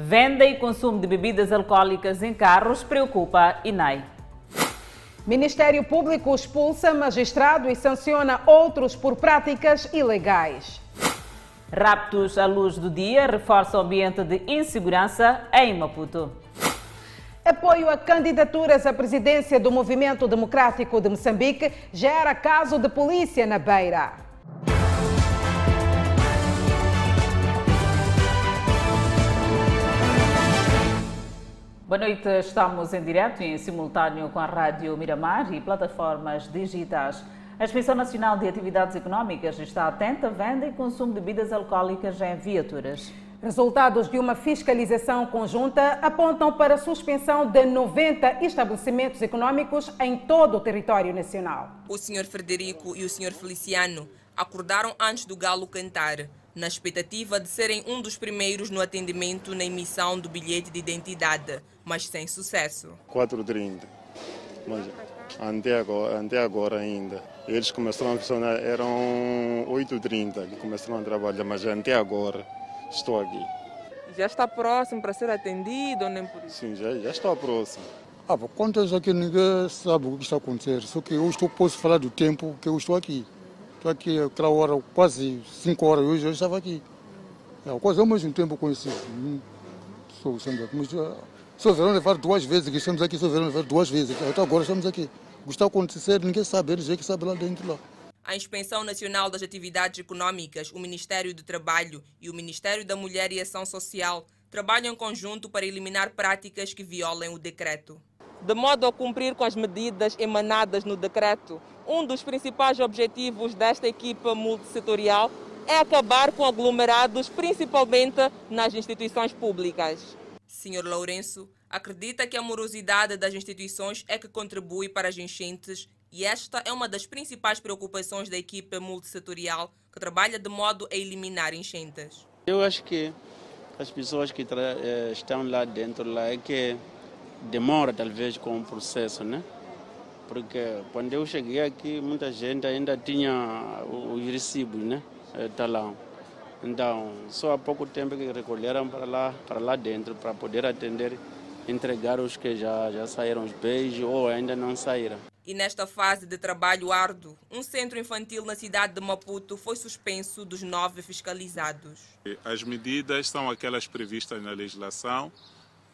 Venda e consumo de bebidas alcoólicas em carros preocupa INAI. Ministério Público expulsa magistrado e sanciona outros por práticas ilegais. Raptos à luz do dia reforça o ambiente de insegurança em Maputo. Apoio a candidaturas à presidência do Movimento Democrático de Moçambique gera caso de polícia na Beira. Boa noite, estamos em direto e em simultâneo com a Rádio Miramar e plataformas digitais. A Inspeção Nacional de Atividades Económicas está atenta à venda e consumo de bebidas alcoólicas em viaturas. Resultados de uma fiscalização conjunta apontam para a suspensão de 90 estabelecimentos econômicos em todo o território nacional. O Sr. Frederico e o Sr. Feliciano acordaram antes do galo cantar na expectativa de serem um dos primeiros no atendimento na emissão do bilhete de identidade, mas sem sucesso. 4h30, mas até agora, até agora ainda. Eles começaram a funcionar, eram 8h30 que começaram a trabalhar, mas até agora estou aqui. Já está próximo para ser atendido ou nem por isso? Sim, já, já estou próximo. Ah, quanto aqui ninguém sabe o que está acontecendo, só que eu estou, posso falar do tempo que eu estou aqui. Estou aqui aquela hora, quase 5 horas hoje, eu estava aqui. É, quase ao mesmo tempo conheci. Sou sempre aqui. Mas, só verão levar duas vezes, que estamos aqui, só verão levar duas vezes. Até agora estamos aqui. O que está acontecendo, ninguém sabe, eles é que sabem lá dentro lá. A Inspeção Nacional das Atividades Econômicas, o Ministério do Trabalho e o Ministério da Mulher e Ação Social trabalham em conjunto para eliminar práticas que violem o decreto. De modo a cumprir com as medidas emanadas no decreto, um dos principais objetivos desta equipa multissetorial é acabar com aglomerados, principalmente nas instituições públicas. Sr. Lourenço acredita que a morosidade das instituições é que contribui para as enchentes e esta é uma das principais preocupações da equipe multissetorial que trabalha de modo a eliminar enchentes. Eu acho que as pessoas que eh, estão lá dentro lá é que demora talvez com o processo, né? Porque quando eu cheguei aqui, muita gente ainda tinha os recibos, né? Talão. Então, só há pouco tempo que recolheram para lá, para lá dentro, para poder atender, entregar os que já, já saíram os beijos ou ainda não saíram. E nesta fase de trabalho árduo, um centro infantil na cidade de Maputo foi suspenso dos nove fiscalizados. As medidas são aquelas previstas na legislação,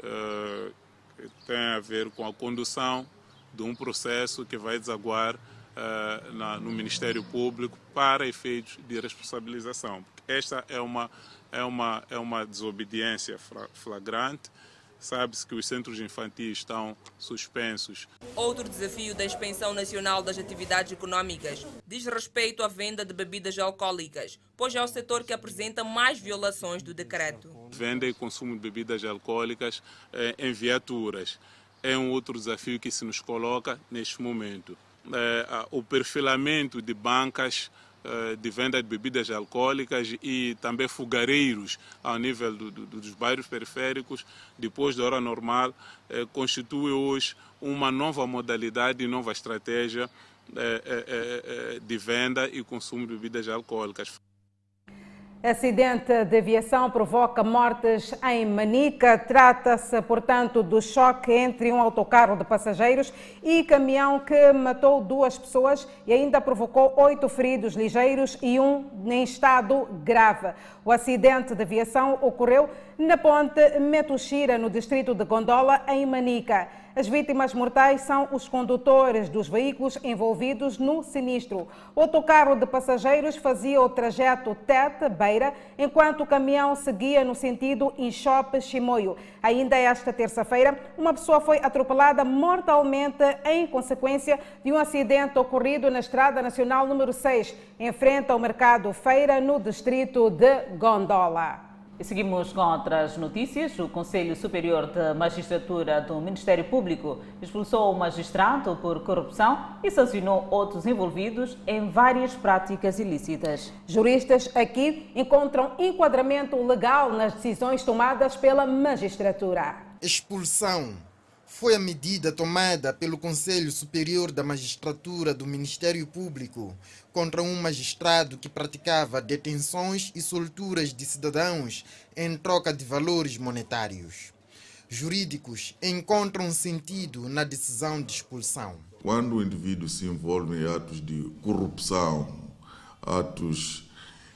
uh, que tem a ver com a condução de um processo que vai desaguar uh, na, no Ministério Público para efeitos de responsabilização. Esta é uma, é uma, é uma desobediência flagrante. Sabe-se que os centros infantis estão suspensos. Outro desafio da Inspeção Nacional das Atividades Econômicas diz respeito à venda de bebidas alcoólicas, pois é o setor que apresenta mais violações do decreto. Venda e consumo de bebidas alcoólicas eh, em viaturas é um outro desafio que se nos coloca neste momento. É, o perfilamento de bancas é, de venda de bebidas alcoólicas e também fogareiros ao nível do, do, dos bairros periféricos, depois da hora normal, é, constitui hoje uma nova modalidade e nova estratégia é, de venda e consumo de bebidas alcoólicas. Acidente de aviação provoca mortes em Manica. Trata-se, portanto, do choque entre um autocarro de passageiros e caminhão que matou duas pessoas e ainda provocou oito feridos ligeiros e um em estado grave. O acidente de aviação ocorreu na ponte Metuxira, no distrito de Gondola, em Manica. As vítimas mortais são os condutores dos veículos envolvidos no sinistro. O autocarro de passageiros fazia o trajeto Tete-Beira, enquanto o caminhão seguia no sentido Inchope-Chimoio. Ainda esta terça-feira, uma pessoa foi atropelada mortalmente em consequência de um acidente ocorrido na Estrada Nacional número 6, em frente ao Mercado Feira, no distrito de Gondola. E seguimos com outras notícias. O Conselho Superior de Magistratura do Ministério Público expulsou o magistrado por corrupção e sancionou outros envolvidos em várias práticas ilícitas. Juristas aqui encontram enquadramento legal nas decisões tomadas pela magistratura. Expulsão foi a medida tomada pelo Conselho Superior da Magistratura do Ministério Público contra um magistrado que praticava detenções e solturas de cidadãos em troca de valores monetários. Jurídicos encontram sentido na decisão de expulsão. Quando o indivíduo se envolve em atos de corrupção, atos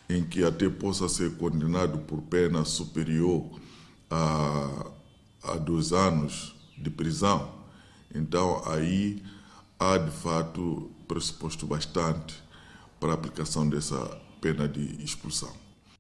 em que até possa ser condenado por pena superior a, a dois anos de prisão. Então, aí há de fato pressuposto bastante para a aplicação dessa pena de expulsão.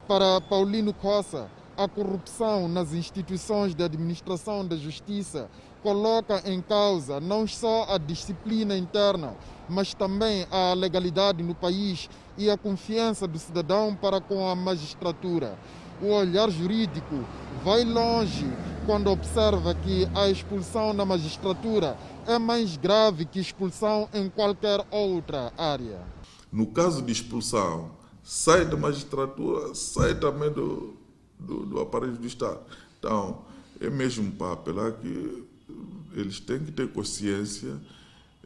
Para Paulino Costa, a corrupção nas instituições de administração da justiça coloca em causa não só a disciplina interna, mas também a legalidade no país e a confiança do cidadão para com a magistratura. O olhar jurídico vai longe quando observa que a expulsão na magistratura é mais grave que expulsão em qualquer outra área. No caso de expulsão, sai da magistratura, sai também do, do, do aparelho do Estado. Então, é mesmo para apelar que eles têm que ter consciência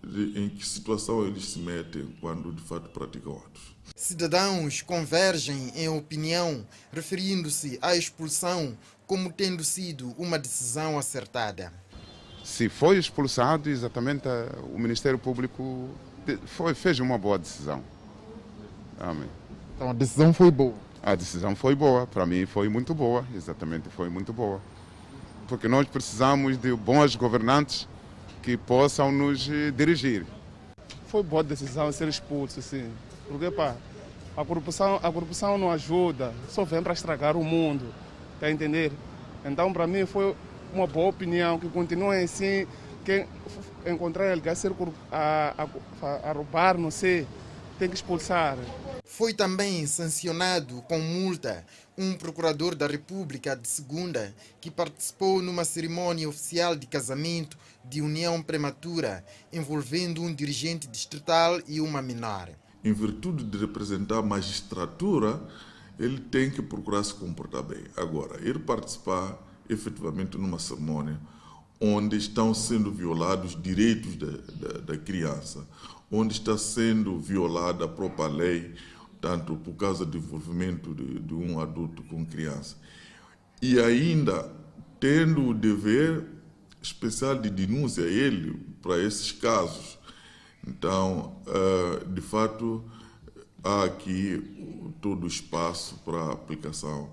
de em que situação eles se metem quando de fato praticam atos. Cidadãos convergem em opinião, referindo-se à expulsão como tendo sido uma decisão acertada. Se foi expulsado, exatamente o Ministério Público foi, fez uma boa decisão. Amém. Então a decisão foi boa. A decisão foi boa, para mim foi muito boa, exatamente foi muito boa. Porque nós precisamos de bons governantes que possam nos eh, dirigir. Foi boa decisão ser expulso, sim. Porque, pá, a corrupção, a corrupção não ajuda, só vem para estragar o mundo, tá a entender? Então, para mim, foi uma boa opinião que continue assim, quem encontrar ele a, ser, a, a, a roubar, não sei, tem que expulsar. Foi também sancionado com multa um procurador da República de Segunda que participou numa cerimônia oficial de casamento de união prematura envolvendo um dirigente distrital e uma menor. Em virtude de representar a magistratura, ele tem que procurar se comportar bem. Agora, ele participar efetivamente numa cerimônia onde estão sendo violados os direitos da, da, da criança, onde está sendo violada a própria lei, tanto por causa do envolvimento de, de um adulto com criança. E ainda tendo o dever especial de denúncia ele para esses casos. Então, uh, de fato, há aqui todo o espaço para a aplicação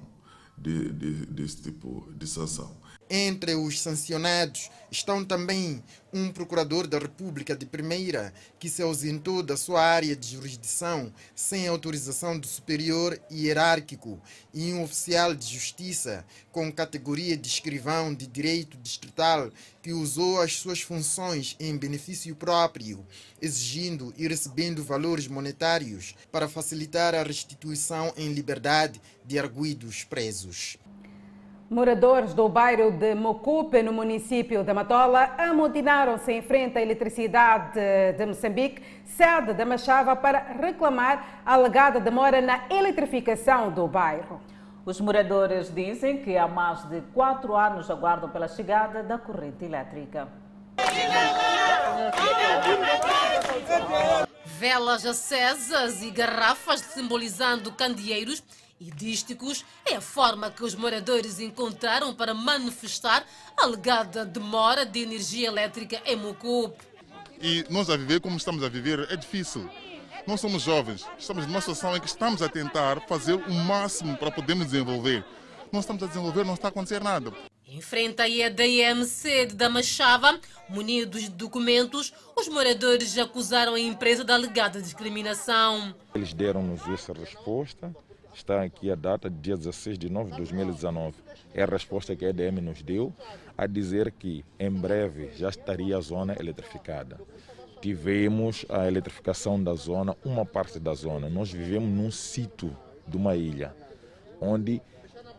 de, de, desse tipo de sanção. Entre os sancionados estão também um procurador da República de Primeira que se ausentou da sua área de jurisdição sem autorização do superior hierárquico e um oficial de justiça com categoria de escrivão de direito distrital que usou as suas funções em benefício próprio, exigindo e recebendo valores monetários para facilitar a restituição em liberdade de arguídos presos. Moradores do bairro de Mocupe, no município de Matola, amotinaram-se em frente à eletricidade de Moçambique, sede da Machava, para reclamar a alegada demora na eletrificação do bairro. Os moradores dizem que há mais de quatro anos aguardam pela chegada da corrente elétrica. Velas acesas e garrafas simbolizando candeeiros e dísticos é a forma que os moradores encontraram para manifestar a alegada demora de energia elétrica em Mocup. E nós a viver como estamos a viver é difícil. Nós somos jovens, estamos numa situação em que estamos a tentar fazer o máximo para podermos desenvolver. Nós estamos a desenvolver, não está a acontecer nada. Em frente à EDMC de Damachava, munidos de documentos, os moradores acusaram a empresa da alegada discriminação. Eles deram-nos essa resposta Está aqui a data dia 16 de nove de 2019. É a resposta que a EDM nos deu a dizer que em breve já estaria a zona eletrificada. Tivemos a eletrificação da zona, uma parte da zona. Nós vivemos num sítio de uma ilha, onde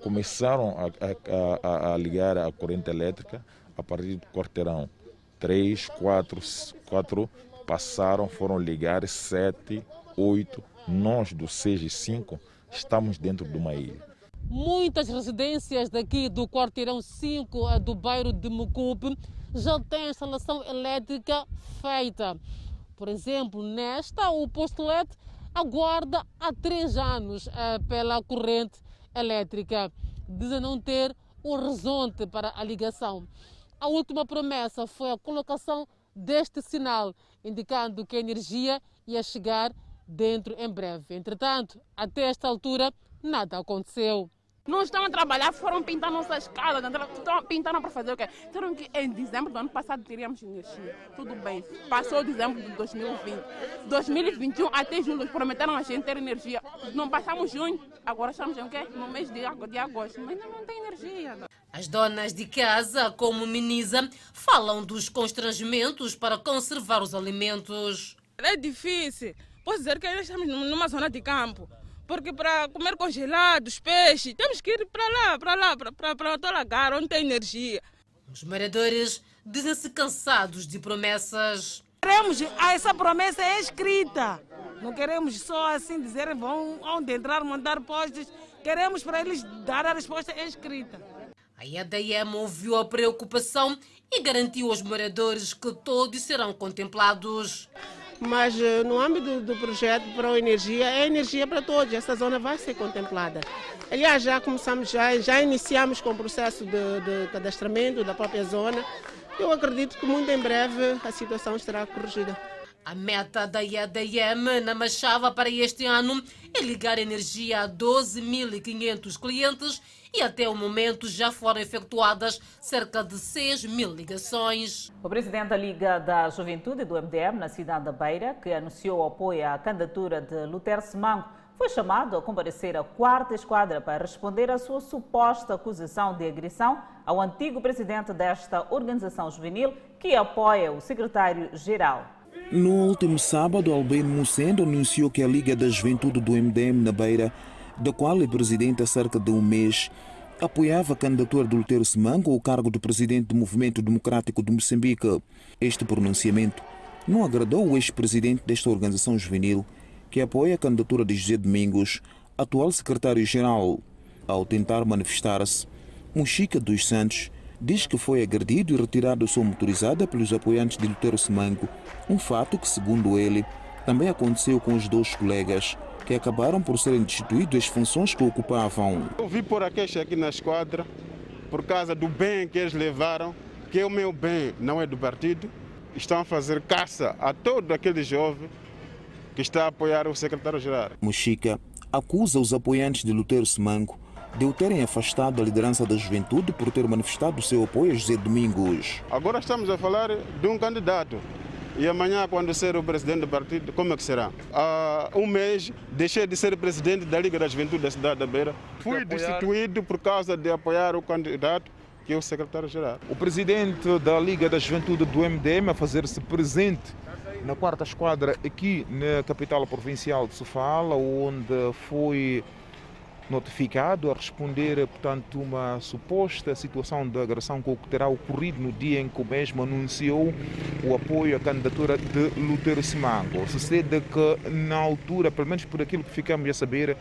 começaram a, a, a, a ligar a corrente elétrica a partir do quarteirão. Três, quatro, quatro passaram, foram ligar, sete, oito, nós do 6 e 5 estamos dentro de uma ilha. Muitas residências daqui do quarteirão 5 do bairro de Mucupe já têm instalação elétrica feita. Por exemplo, nesta, o posto LED aguarda há três anos eh, pela corrente elétrica. Dizem não ter horizonte para a ligação. A última promessa foi a colocação deste sinal, indicando que a energia ia chegar dentro em breve. Entretanto, até esta altura, nada aconteceu. Não estão a trabalhar, foram pintar nossas casas, estão pintaram para fazer o quê? Disseram que em dezembro do ano passado teríamos energia. Tudo bem, passou dezembro de 2020. 2021 até julho prometeram a gente ter energia. Não passamos junho, agora estamos em quê? No mês de, de agosto, mas ainda não tem energia. As donas de casa, como Miniza, falam dos constrangimentos para conservar os alimentos. É difícil. Posso dizer que nós estamos numa zona de campo porque para comer congelados, peixe, temos que ir para lá, para lá, para o lagar, onde tem energia. Os moradores dizem-se cansados de promessas. Queremos, ah, essa promessa é escrita. Não queremos só assim dizer vão onde entrar, montar postes. Queremos para eles dar a resposta escrita. A EDM ouviu a preocupação e garantiu aos moradores que todos serão contemplados mas eh, no âmbito do projeto para a energia, é energia para todos, essa zona vai ser contemplada. Aliás, já começamos, já, já iniciamos com o processo de, de cadastramento da própria zona. Eu acredito que muito em breve a situação estará corrigida. A meta da IADM na Machava para este ano é ligar energia a 12.500 clientes e até o momento já foram efetuadas cerca de 6 mil ligações. O presidente da Liga da Juventude do MDM na cidade da Beira, que anunciou apoio à candidatura de Lutero Semango, foi chamado a comparecer à quarta esquadra para responder à sua suposta acusação de agressão ao antigo presidente desta organização juvenil, que apoia o secretário-geral. No último sábado, Albino Mucendo anunciou que a Liga da Juventude do MDM na Beira da qual é presidente há cerca de um mês, apoiava a candidatura de Lutero Semango ao cargo de presidente do Movimento Democrático de Moçambique. Este pronunciamento não agradou o ex-presidente desta organização juvenil, que apoia a candidatura de José Domingos, atual secretário-geral. Ao tentar manifestar-se, Muxica dos Santos diz que foi agredido e retirado sua motorizada pelos apoiantes de Lutero Semango, um fato que, segundo ele, também aconteceu com os dois colegas que acabaram por serem destituídos das funções que ocupavam. Eu vi por a queixa aqui na esquadra por causa do bem que eles levaram, que o meu bem não é do partido. Estão a fazer caça a todo aquele jovem que está a apoiar o secretário-geral. Muxica acusa os apoiantes de Lutero Semango de o terem afastado da liderança da juventude por ter manifestado seu apoio a José Domingos. Agora estamos a falar de um candidato e amanhã, quando ser o presidente do partido, como é que será? Há um mês, deixei de ser presidente da Liga da Juventude da cidade da Beira. Fui destituído por causa de apoiar o candidato que é o secretário-geral. O presidente da Liga da Juventude do MDM a fazer-se presente na quarta esquadra aqui na capital provincial de Sofala, onde foi notificado a responder, portanto, uma suposta situação de agressão que terá ocorrido no dia em que o mesmo anunciou o apoio à candidatura de Lutero Simango. Sucede que, na altura, pelo menos por aquilo que ficamos a saber,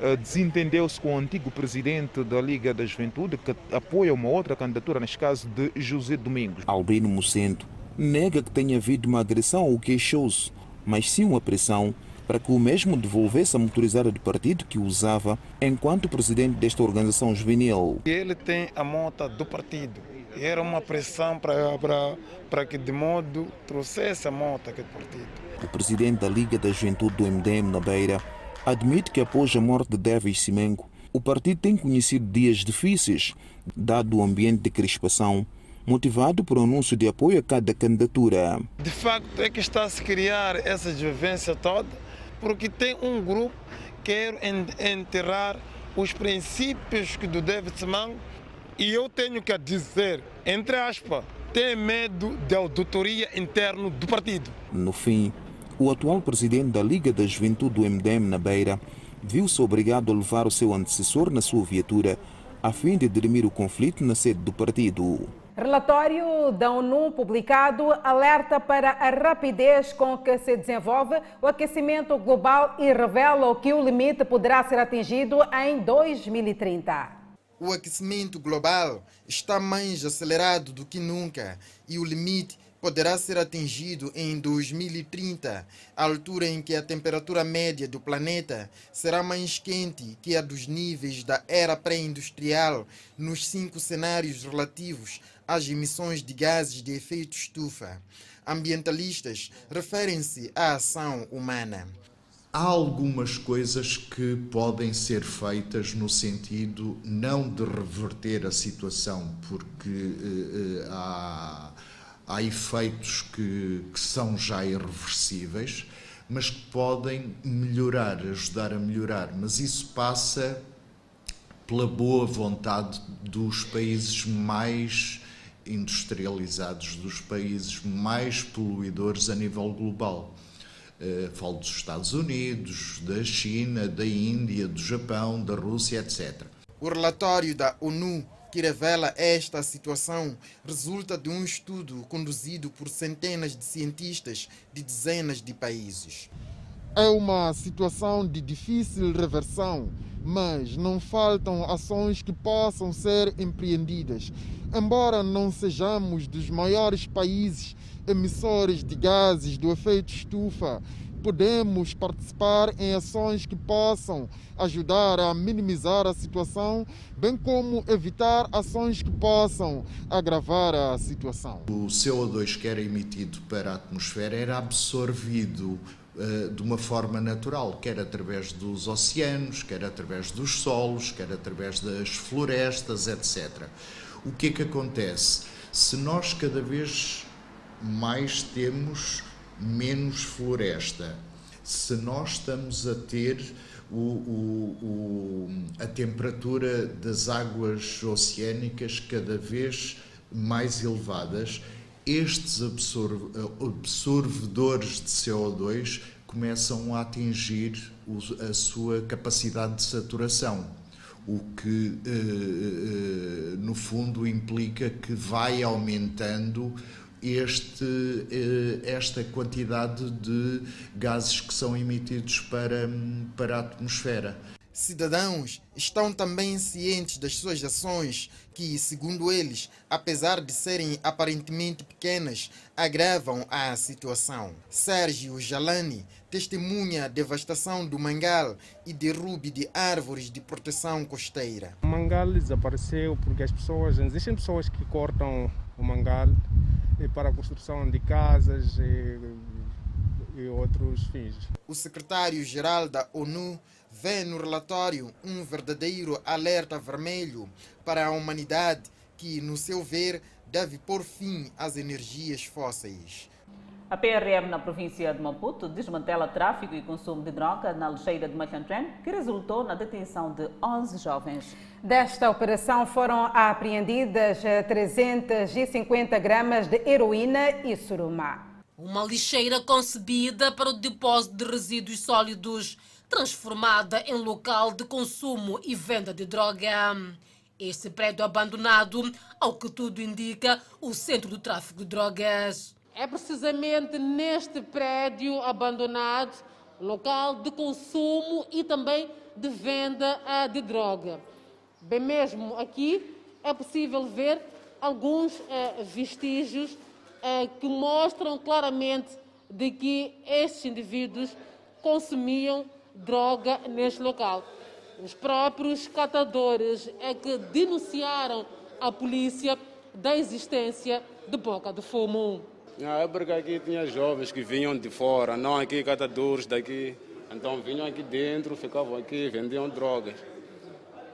eh, desentendeu-se com o antigo presidente da Liga da Juventude, que apoia uma outra candidatura, neste caso de José Domingos. Albino Mocento nega que tenha havido uma agressão ou queixou-se, mas sim uma pressão para que o mesmo devolvesse a motorizada do partido que usava enquanto presidente desta organização juvenil. Ele tem a moto do partido. E era uma pressão para, para, para que de modo trouxesse a moto aquele partido. O presidente da Liga da Juventude do MDM na Beira admite que após a morte de Davis Simengo, o partido tem conhecido dias difíceis, dado o ambiente de crispação motivado por um anúncio de apoio a cada candidatura. De facto, é que está a se criar essa vivência toda porque tem um grupo que quer enterrar os princípios do David Mann e eu tenho que dizer, entre aspas, tem medo da auditoria interna do partido. No fim, o atual presidente da Liga da Juventude do MDM na Beira viu-se obrigado a levar o seu antecessor na sua viatura a fim de dirimir o conflito na sede do partido. Relatório da ONU publicado alerta para a rapidez com que se desenvolve o aquecimento global e revela que o limite poderá ser atingido em 2030. O aquecimento global está mais acelerado do que nunca e o limite poderá ser atingido em 2030, altura em que a temperatura média do planeta será mais quente que a dos níveis da era pré-industrial nos cinco cenários relativos às emissões de gases de efeito estufa. Ambientalistas referem-se à ação humana. Há algumas coisas que podem ser feitas no sentido não de reverter a situação, porque uh, uh, há há efeitos que, que são já irreversíveis, mas que podem melhorar, ajudar a melhorar. Mas isso passa pela boa vontade dos países mais industrializados, dos países mais poluidores a nível global. Uh, falo dos Estados Unidos, da China, da Índia, do Japão, da Rússia, etc. O relatório da ONU que revela esta situação resulta de um estudo conduzido por centenas de cientistas de dezenas de países. É uma situação de difícil reversão, mas não faltam ações que possam ser empreendidas. Embora não sejamos dos maiores países emissores de gases do efeito estufa, podemos participar em ações que possam ajudar a minimizar a situação, bem como evitar ações que possam agravar a situação. O CO2 que era emitido para a atmosfera era absorvido de uma forma natural, quer através dos oceanos, quer através dos solos, quer através das florestas, etc. O que é que acontece? Se nós cada vez mais temos menos floresta. Se nós estamos a ter o, o, o, a temperatura das águas oceânicas cada vez mais elevadas, estes absorvedores de CO2 começam a atingir a sua capacidade de saturação, o que, eh, eh, no fundo, implica que vai aumentando este, eh, esta quantidade de gases que são emitidos para, para a atmosfera. Cidadãos estão também cientes das suas ações, que, segundo eles, apesar de serem aparentemente pequenas, agravam a situação. Sérgio Jalani testemunha a devastação do mangal e derrube de árvores de proteção costeira. O mangal desapareceu porque as pessoas, existem pessoas que cortam o mangal para a construção de casas e, e outros fins. O secretário-geral da ONU vê no relatório um verdadeiro alerta vermelho para a humanidade que, no seu ver, deve pôr fim às energias fósseis. A PRM na província de Maputo desmantela tráfico e consumo de droga na lixeira de Macantren, que resultou na detenção de 11 jovens. Desta operação foram apreendidas 350 gramas de heroína e surumá. Uma lixeira concebida para o depósito de resíduos sólidos, transformada em local de consumo e venda de droga. Este prédio abandonado, ao que tudo indica, o centro do tráfico de drogas. É precisamente neste prédio abandonado, local de consumo e também de venda ah, de droga. Bem mesmo aqui é possível ver alguns eh, vestígios eh, que mostram claramente de que estes indivíduos consumiam droga neste local. Os próprios catadores é que denunciaram à polícia da existência de boca de fumo. Na época aqui tinha jovens que vinham de fora, não aqui catadores daqui. Então vinham aqui dentro, ficavam aqui, vendiam drogas.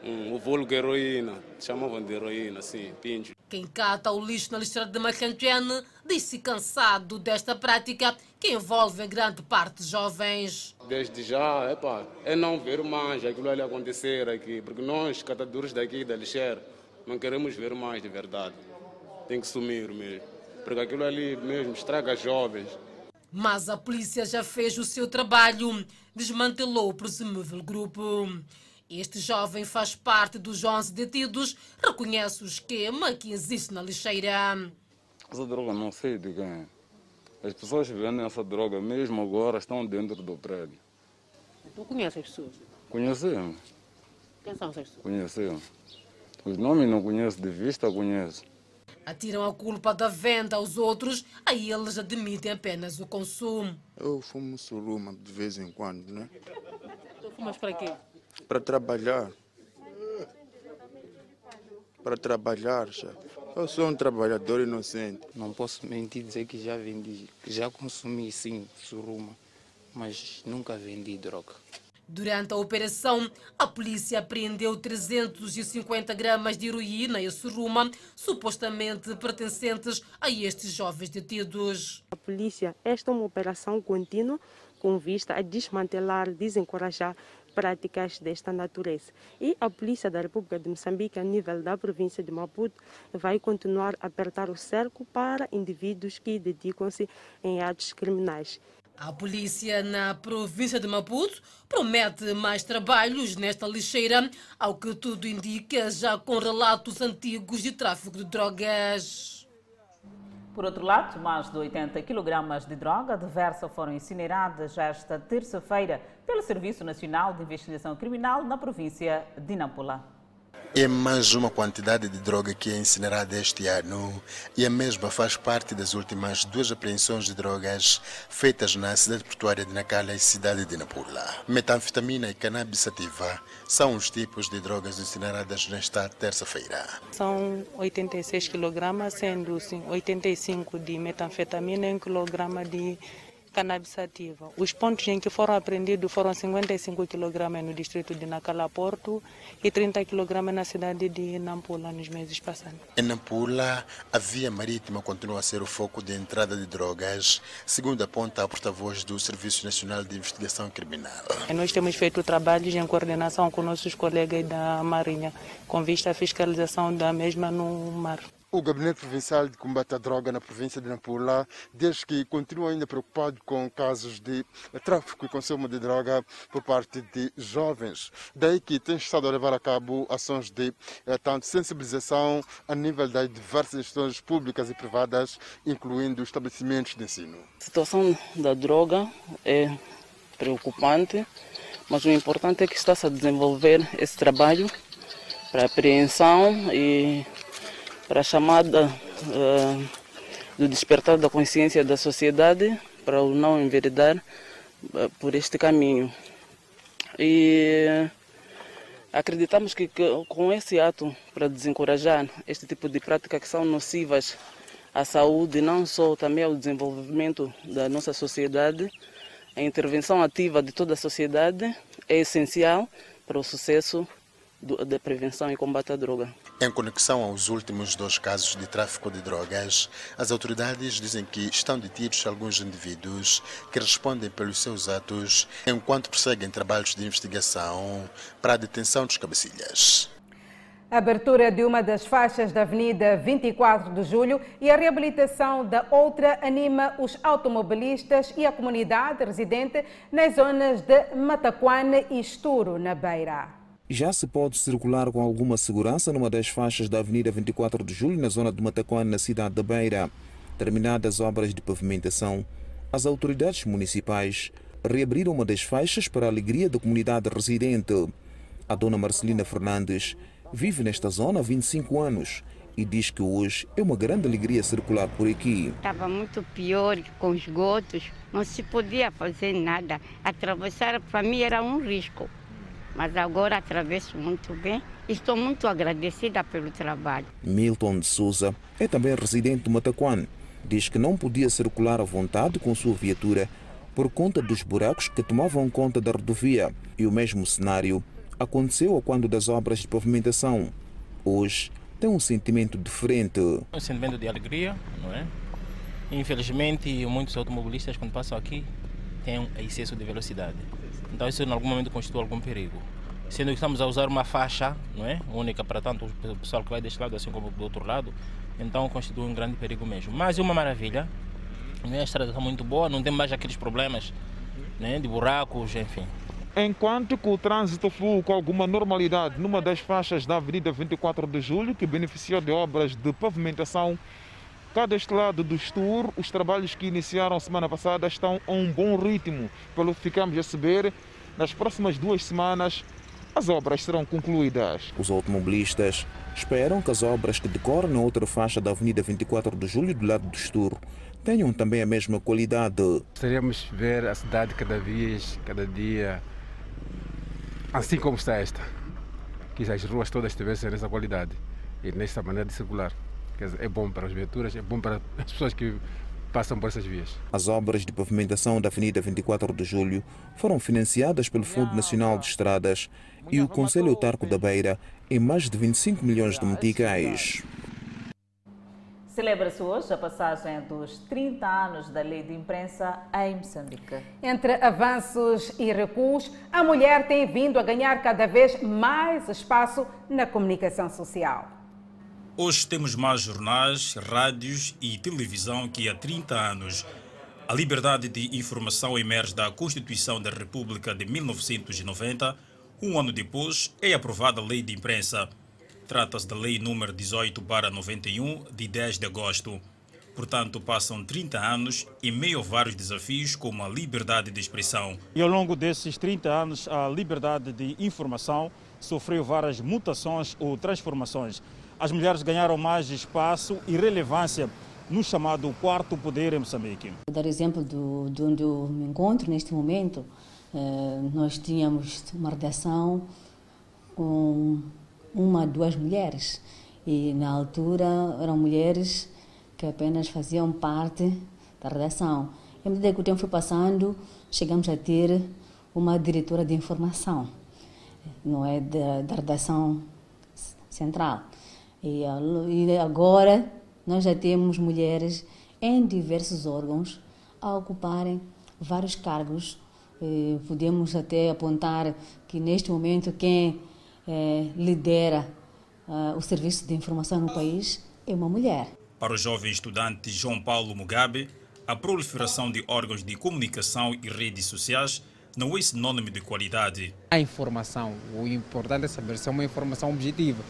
Hum, o vulgo heroína, chamavam de heroína, sim, pincho. Quem cata o lixo na lixeira de Macantene disse cansado desta prática que envolve grande parte de jovens. Desde já, epa, é não ver mais aquilo ali acontecer aqui, porque nós, catadores daqui da lixeira, não queremos ver mais de verdade. Tem que sumir mesmo porque aquilo ali mesmo estraga jovens. Mas a polícia já fez o seu trabalho, desmantelou o presumível grupo. Este jovem faz parte dos 11 detidos, reconhece o esquema que existe na lixeira. Essa droga não sei de quem. As pessoas que vendem essa droga mesmo agora estão dentro do prédio. Tu conheces as pessoas? Conhecemos. Quem são essas pessoas? Conhecemos. Os nomes não conheço, de vista conheço. Atiram a culpa da venda aos outros, aí eles admitem apenas o consumo. Eu fumo suruma de vez em quando, né? Tu fumas para quê? Para trabalhar. Para trabalhar, chefe. Eu sou um trabalhador inocente. Não posso mentir dizer que já vendi, já consumi sim suruma, mas nunca vendi droga. Durante a operação, a polícia apreendeu 350 gramas de heroína e suruma, supostamente pertencentes a estes jovens detidos. A polícia, esta é uma operação contínua com vista a desmantelar, desencorajar práticas desta natureza. E a Polícia da República de Moçambique, a nível da província de Maputo, vai continuar a apertar o cerco para indivíduos que dedicam-se em atos criminais. A polícia na província de Maputo promete mais trabalhos nesta lixeira, ao que tudo indica, já com relatos antigos de tráfico de drogas. Por outro lado, mais de 80 kg de droga diversa foram incineradas esta terça-feira pelo Serviço Nacional de Investigação Criminal na província de Nampula. É mais uma quantidade de droga que é incinerada este ano e a mesma faz parte das últimas duas apreensões de drogas feitas na cidade portuária de Nacala e cidade de Nampula. Metanfetamina e cannabis sativa são os tipos de drogas incineradas nesta terça-feira. São 86 kg, sendo 85 de metanfetamina e 1 kg de cannabis sativa. Os pontos em que foram apreendidos foram 55 kg no distrito de Nacala Porto e 30 kg na cidade de Nampula nos meses passados. Em Nampula, a via marítima continua a ser o foco de entrada de drogas, segundo aponta a porta-voz do Serviço Nacional de Investigação Criminal. Nós temos feito trabalhos em coordenação com nossos colegas da Marinha, com vista à fiscalização da mesma no mar. O Gabinete Provincial de Combate à Droga na província de Nampula diz que continua ainda preocupado com casos de tráfico e consumo de droga por parte de jovens. Daí que tem estado a levar a cabo ações de eh, tanto sensibilização a nível das diversas instituições públicas e privadas, incluindo estabelecimentos de ensino. A situação da droga é preocupante, mas o importante é que está-se a desenvolver esse trabalho para apreensão e para a chamada uh, do despertar da consciência da sociedade para o não enveredar uh, por este caminho. E acreditamos que, que, com esse ato para desencorajar este tipo de práticas que são nocivas à saúde, não só também ao desenvolvimento da nossa sociedade, a intervenção ativa de toda a sociedade é essencial para o sucesso da prevenção e combate à droga. Em conexão aos últimos dois casos de tráfico de drogas, as autoridades dizem que estão detidos alguns indivíduos que respondem pelos seus atos enquanto prosseguem trabalhos de investigação para a detenção dos cabecilhas. A abertura de uma das faixas da Avenida 24 de Julho e a reabilitação da outra anima os automobilistas e a comunidade residente nas zonas de Mataquane e Esturo, na Beira. Já se pode circular com alguma segurança numa das faixas da Avenida 24 de Julho, na zona de Mataquane, na cidade da Beira. Terminadas obras de pavimentação, as autoridades municipais reabriram uma das faixas para a alegria da comunidade residente. A dona Marcelina Fernandes vive nesta zona há 25 anos e diz que hoje é uma grande alegria circular por aqui. Estava muito pior com esgotos, não se podia fazer nada. Atravessar para mim era um risco mas agora atravesso muito bem. Estou muito agradecida pelo trabalho. Milton de Souza é também residente de Mataquane. Diz que não podia circular à vontade com sua viatura por conta dos buracos que tomavam conta da rodovia. E o mesmo cenário aconteceu quando das obras de pavimentação. Hoje tem um sentimento diferente. Um sentimento de alegria, não é? Infelizmente, muitos automobilistas, quando passam aqui, têm um excesso de velocidade. Então isso em algum momento constitui algum perigo. Sendo que estamos a usar uma faixa, não é? Única para tanto o pessoal que vai deste lado assim como do outro lado, então constitui um grande perigo mesmo. Mas é uma maravilha. A estrada está muito boa, não tem mais aqueles problemas né, de buracos, enfim. enquanto que o trânsito flui com alguma normalidade numa das faixas da Avenida 24 de Julho, que beneficiou de obras de pavimentação. Cá deste lado do Estur, os trabalhos que iniciaram semana passada estão a um bom ritmo. Pelo que ficamos a saber, nas próximas duas semanas as obras serão concluídas. Os automobilistas esperam que as obras que decorrem na outra faixa da Avenida 24 de Julho, do lado do Estur, tenham também a mesma qualidade. Gostaríamos de ver a cidade cada vez, cada dia, assim como está esta. Que as ruas todas tivessem essa qualidade e nesta maneira de circular. É bom para as viaturas, é bom para as pessoas que passam por essas vias. As obras de pavimentação da Avenida 24 de Julho foram financiadas pelo Fundo Nacional de Estradas e o Conselho Autarco da Beira em mais de 25 milhões de meticais. Celebra-se hoje a passagem dos 30 anos da Lei de Imprensa em Moçambique. Entre avanços e recuos, a mulher tem vindo a ganhar cada vez mais espaço na comunicação social. Hoje temos mais jornais, rádios e televisão que há 30 anos. A liberdade de informação emerge da Constituição da República de 1990. Um ano depois, é aprovada a Lei de Imprensa. Trata-se da Lei número 18 91 de 10 de agosto. Portanto, passam 30 anos em meio a vários desafios, como a liberdade de expressão. E ao longo desses 30 anos, a liberdade de informação sofreu várias mutações ou transformações. As mulheres ganharam mais espaço e relevância no chamado quarto poder em Moçambique. Vou dar exemplo do, de onde eu me encontro neste momento. Eh, nós tínhamos uma redação com uma, duas mulheres. E na altura eram mulheres que apenas faziam parte da redação. E à medida que o tempo foi passando, chegamos a ter uma diretora de informação, não é da, da redação central. E, e agora nós já temos mulheres em diversos órgãos a ocuparem vários cargos. Podemos até apontar que neste momento quem é, lidera uh, o serviço de informação no país é uma mulher. Para o jovem estudante João Paulo Mugabe, a proliferação de órgãos de comunicação e redes sociais não é sinônimo de qualidade. A informação, o importante é saber se é uma informação objetiva,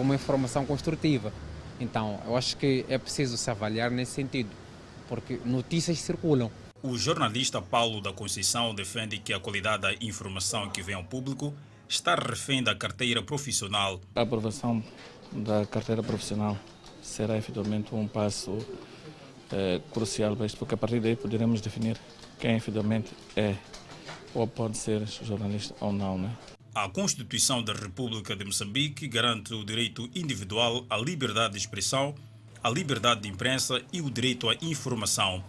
é uma informação construtiva. Então, eu acho que é preciso se avaliar nesse sentido, porque notícias circulam. O jornalista Paulo da Conceição defende que a qualidade da informação que vem ao público está refém da carteira profissional. A aprovação da carteira profissional será efetivamente um passo é, crucial para isto, porque a partir daí poderemos definir quem efetivamente é ou pode ser jornalista ou não. Né? A Constituição da República de Moçambique garante o direito individual à liberdade de expressão, à liberdade de imprensa e o direito à informação.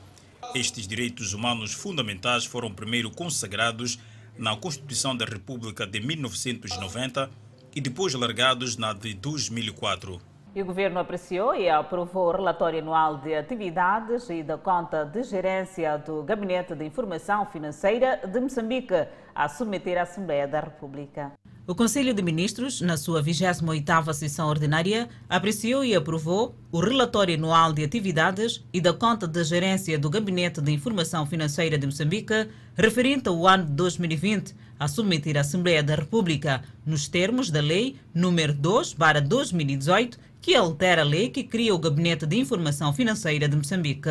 Estes direitos humanos fundamentais foram primeiro consagrados na Constituição da República de 1990 e depois largados na de 2004. E o governo apreciou e aprovou o relatório anual de atividades e da conta de gerência do Gabinete de Informação Financeira de Moçambique a submeter à Assembleia da República. O Conselho de Ministros, na sua 28ª sessão ordinária, apreciou e aprovou o relatório anual de atividades e da conta de gerência do Gabinete de Informação Financeira de Moçambique, referente ao ano de 2020, a submeter à Assembleia da República, nos termos da Lei nº 2/2018, que altera a lei que cria o Gabinete de Informação Financeira de Moçambique.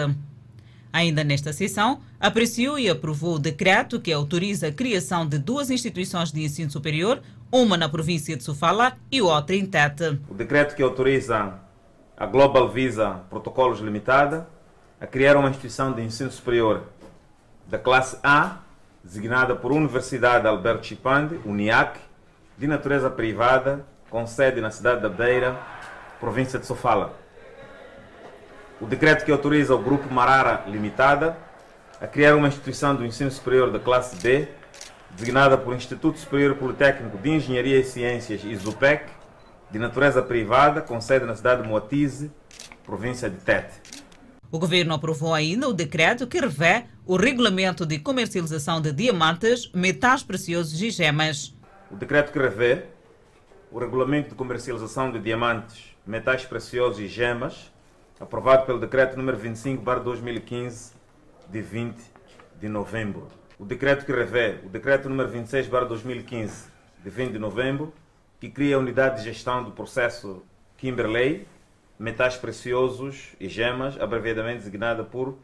Ainda nesta sessão, apreciou e aprovou o decreto que autoriza a criação de duas instituições de ensino superior, uma na província de Sofala e outra em Tete. O decreto que autoriza a Global Visa Protocolos Limitada a criar uma instituição de ensino superior da classe A, designada por Universidade Alberto Chipande, UNIAC, de natureza privada, com sede na cidade da Beira, província de Sofala o decreto que autoriza o Grupo Marara Limitada a criar uma instituição do ensino superior da classe B, designada por Instituto Superior Politécnico de Engenharia e Ciências, ISUPEC, de natureza privada, com sede na cidade de Moatize, província de Tete. O governo aprovou ainda o decreto que revê o regulamento de comercialização de diamantes, metais preciosos e gemas. O decreto que revê o regulamento de comercialização de diamantes, metais preciosos e gemas, aprovado pelo Decreto número 25, 2015, de 20 de novembro. o decreto que revê, o decreto número 26 2015, de 20 de novembro, que cria a unidade de gestão do processo Kimberley, metais preciosos e gemas, abreviadamente designada por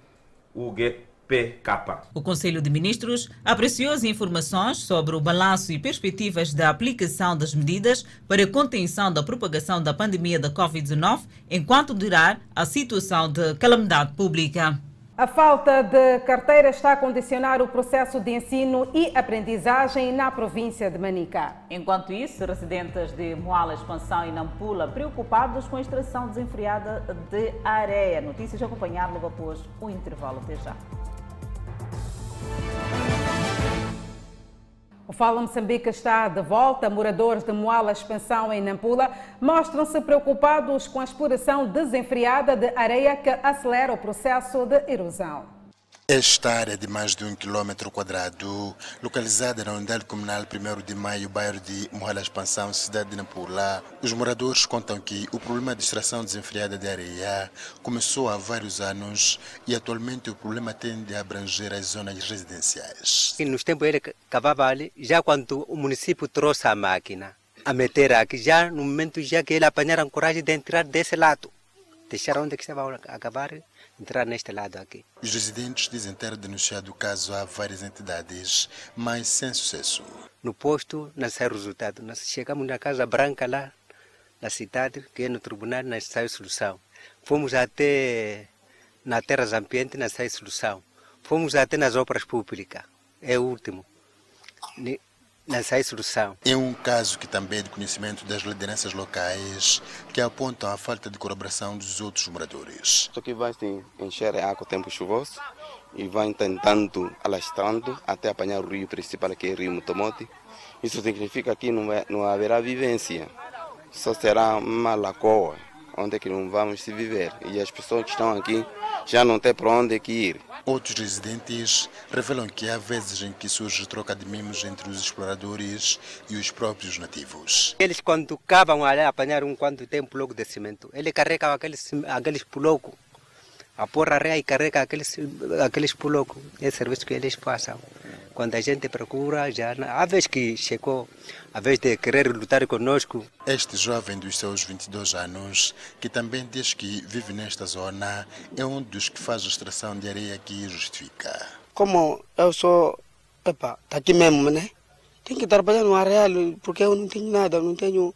UGPK. O Conselho de Ministros apreciou as informações sobre o balanço e perspectivas da aplicação das medidas para a contenção da propagação da pandemia da Covid-19 enquanto durar a situação de calamidade pública. A falta de carteira está a condicionar o processo de ensino e aprendizagem na província de Manica. Enquanto isso, residentes de Moala Expansão e Nampula preocupados com a extração desenfreada de areia. Notícias a acompanhar logo após o intervalo. Até já. O Fala Moçambique está de volta. Moradores de Moala Expansão em Nampula mostram-se preocupados com a exploração desenfreada de areia que acelera o processo de erosão. Esta área de mais de um quilômetro quadrado, localizada na unidade comunal 1 de maio, bairro de Mohala Expansão, cidade de Nampula, os moradores contam que o problema de extração desenfreada de areia começou há vários anos e atualmente o problema tende a abranger as zonas residenciais. E nos tempos ele cavava ali, já quando o município trouxe a máquina a meter aqui, já no momento já que ele apanharam coragem de entrar desse lado, deixaram onde que estava a acabar entrar neste lado aqui. Os residentes dizem ter denunciado o caso a várias entidades, mas sem sucesso. No posto não sai resultado. Nós chegamos na Casa Branca lá, na cidade, que é no tribunal, não sai solução. Fomos até na Terras Ambiente, não sai solução. Fomos até nas obras públicas, é o último. Não sai solução. É um caso que também é de conhecimento das lideranças locais que apontam a falta de colaboração dos outros moradores. Isso aqui vai se encher a água tempo chuvoso e vai tentando alastrando até apanhar o rio principal que é o rio Mutomote. Isso significa que não, é, não haverá vivência, só será uma lagoa onde é que não vamos se viver. E as pessoas que estão aqui já não têm para onde ir. Outros residentes revelam que há vezes em que surge troca de mimos entre os exploradores e os próprios nativos. Eles quando cavam ali, apanharam um quanto tem bloco de cimento, eles carregam aqueles, aqueles blocos, a porra e carrega aqueles, aqueles blocos. É o serviço que eles passam. Quando a gente procura, já a vez que chegou a vez de querer lutar conosco. Este jovem dos seus 22 anos, que também diz que vive nesta zona, é um dos que faz a extração de areia que justifica. Como eu sou, epa, tá aqui mesmo, né? Tenho que trabalhar no areal, porque eu não tenho nada, eu não tenho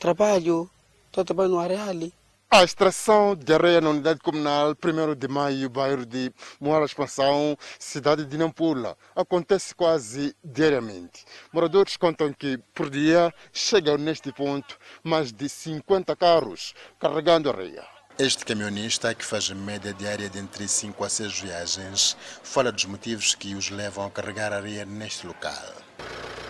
trabalho, estou trabalhando no areal. A extração de areia na unidade comunal 1 de maio, bairro de Moara Expansão, cidade de Nampula, acontece quase diariamente. Moradores contam que por dia chegam neste ponto mais de 50 carros carregando areia. Este camionista, que faz média diária de entre 5 a 6 viagens, fala dos motivos que os levam a carregar areia neste local.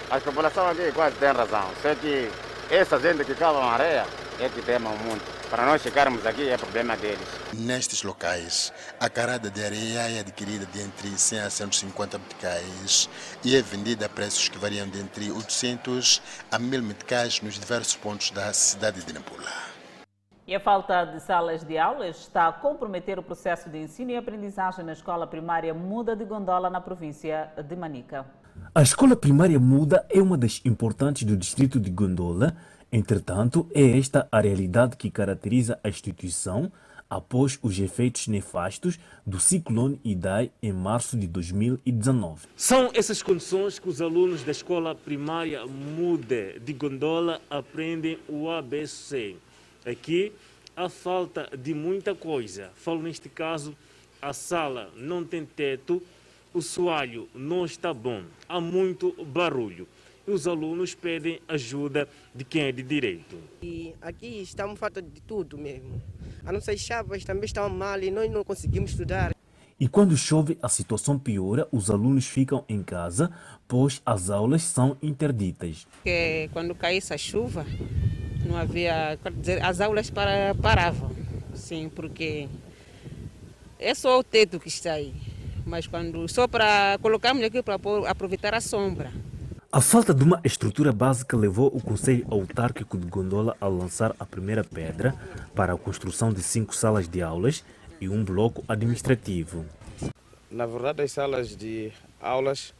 A população aqui quase tem razão, só que essa gente que cava areia é que tema muito. Para nós chegarmos aqui é problema deles. Nestes locais, a carada de areia é adquirida de entre 100 a 150 meticais e é vendida a preços que variam de entre 800 a 1000 meticais nos diversos pontos da cidade de Nampula. E a falta de salas de aulas está a comprometer o processo de ensino e aprendizagem na escola primária Muda de Gondola, na província de Manica. A escola primária Muda é uma das importantes do distrito de Gondola Entretanto, é esta a realidade que caracteriza a instituição após os efeitos nefastos do ciclone Idai em março de 2019. São essas condições que os alunos da escola primária Mude de Gondola aprendem o ABC. Aqui há falta de muita coisa. Falo neste caso, a sala não tem teto, o soalho não está bom, há muito barulho e os alunos pedem ajuda de quem é de direito. E aqui estamos falta de tudo mesmo. As nossas chaves também estão mal e nós não conseguimos estudar. E quando chove, a situação piora, os alunos ficam em casa, pois as aulas são interditas. Que quando caísse a chuva, não havia, dizer, as aulas para, paravam, sim, porque é só o teto que está aí, mas quando só para colocarmos aqui para aproveitar a sombra. A falta de uma estrutura básica levou o Conselho Autárquico de Gondola a lançar a primeira pedra para a construção de cinco salas de aulas e um bloco administrativo. Na verdade, as salas de aulas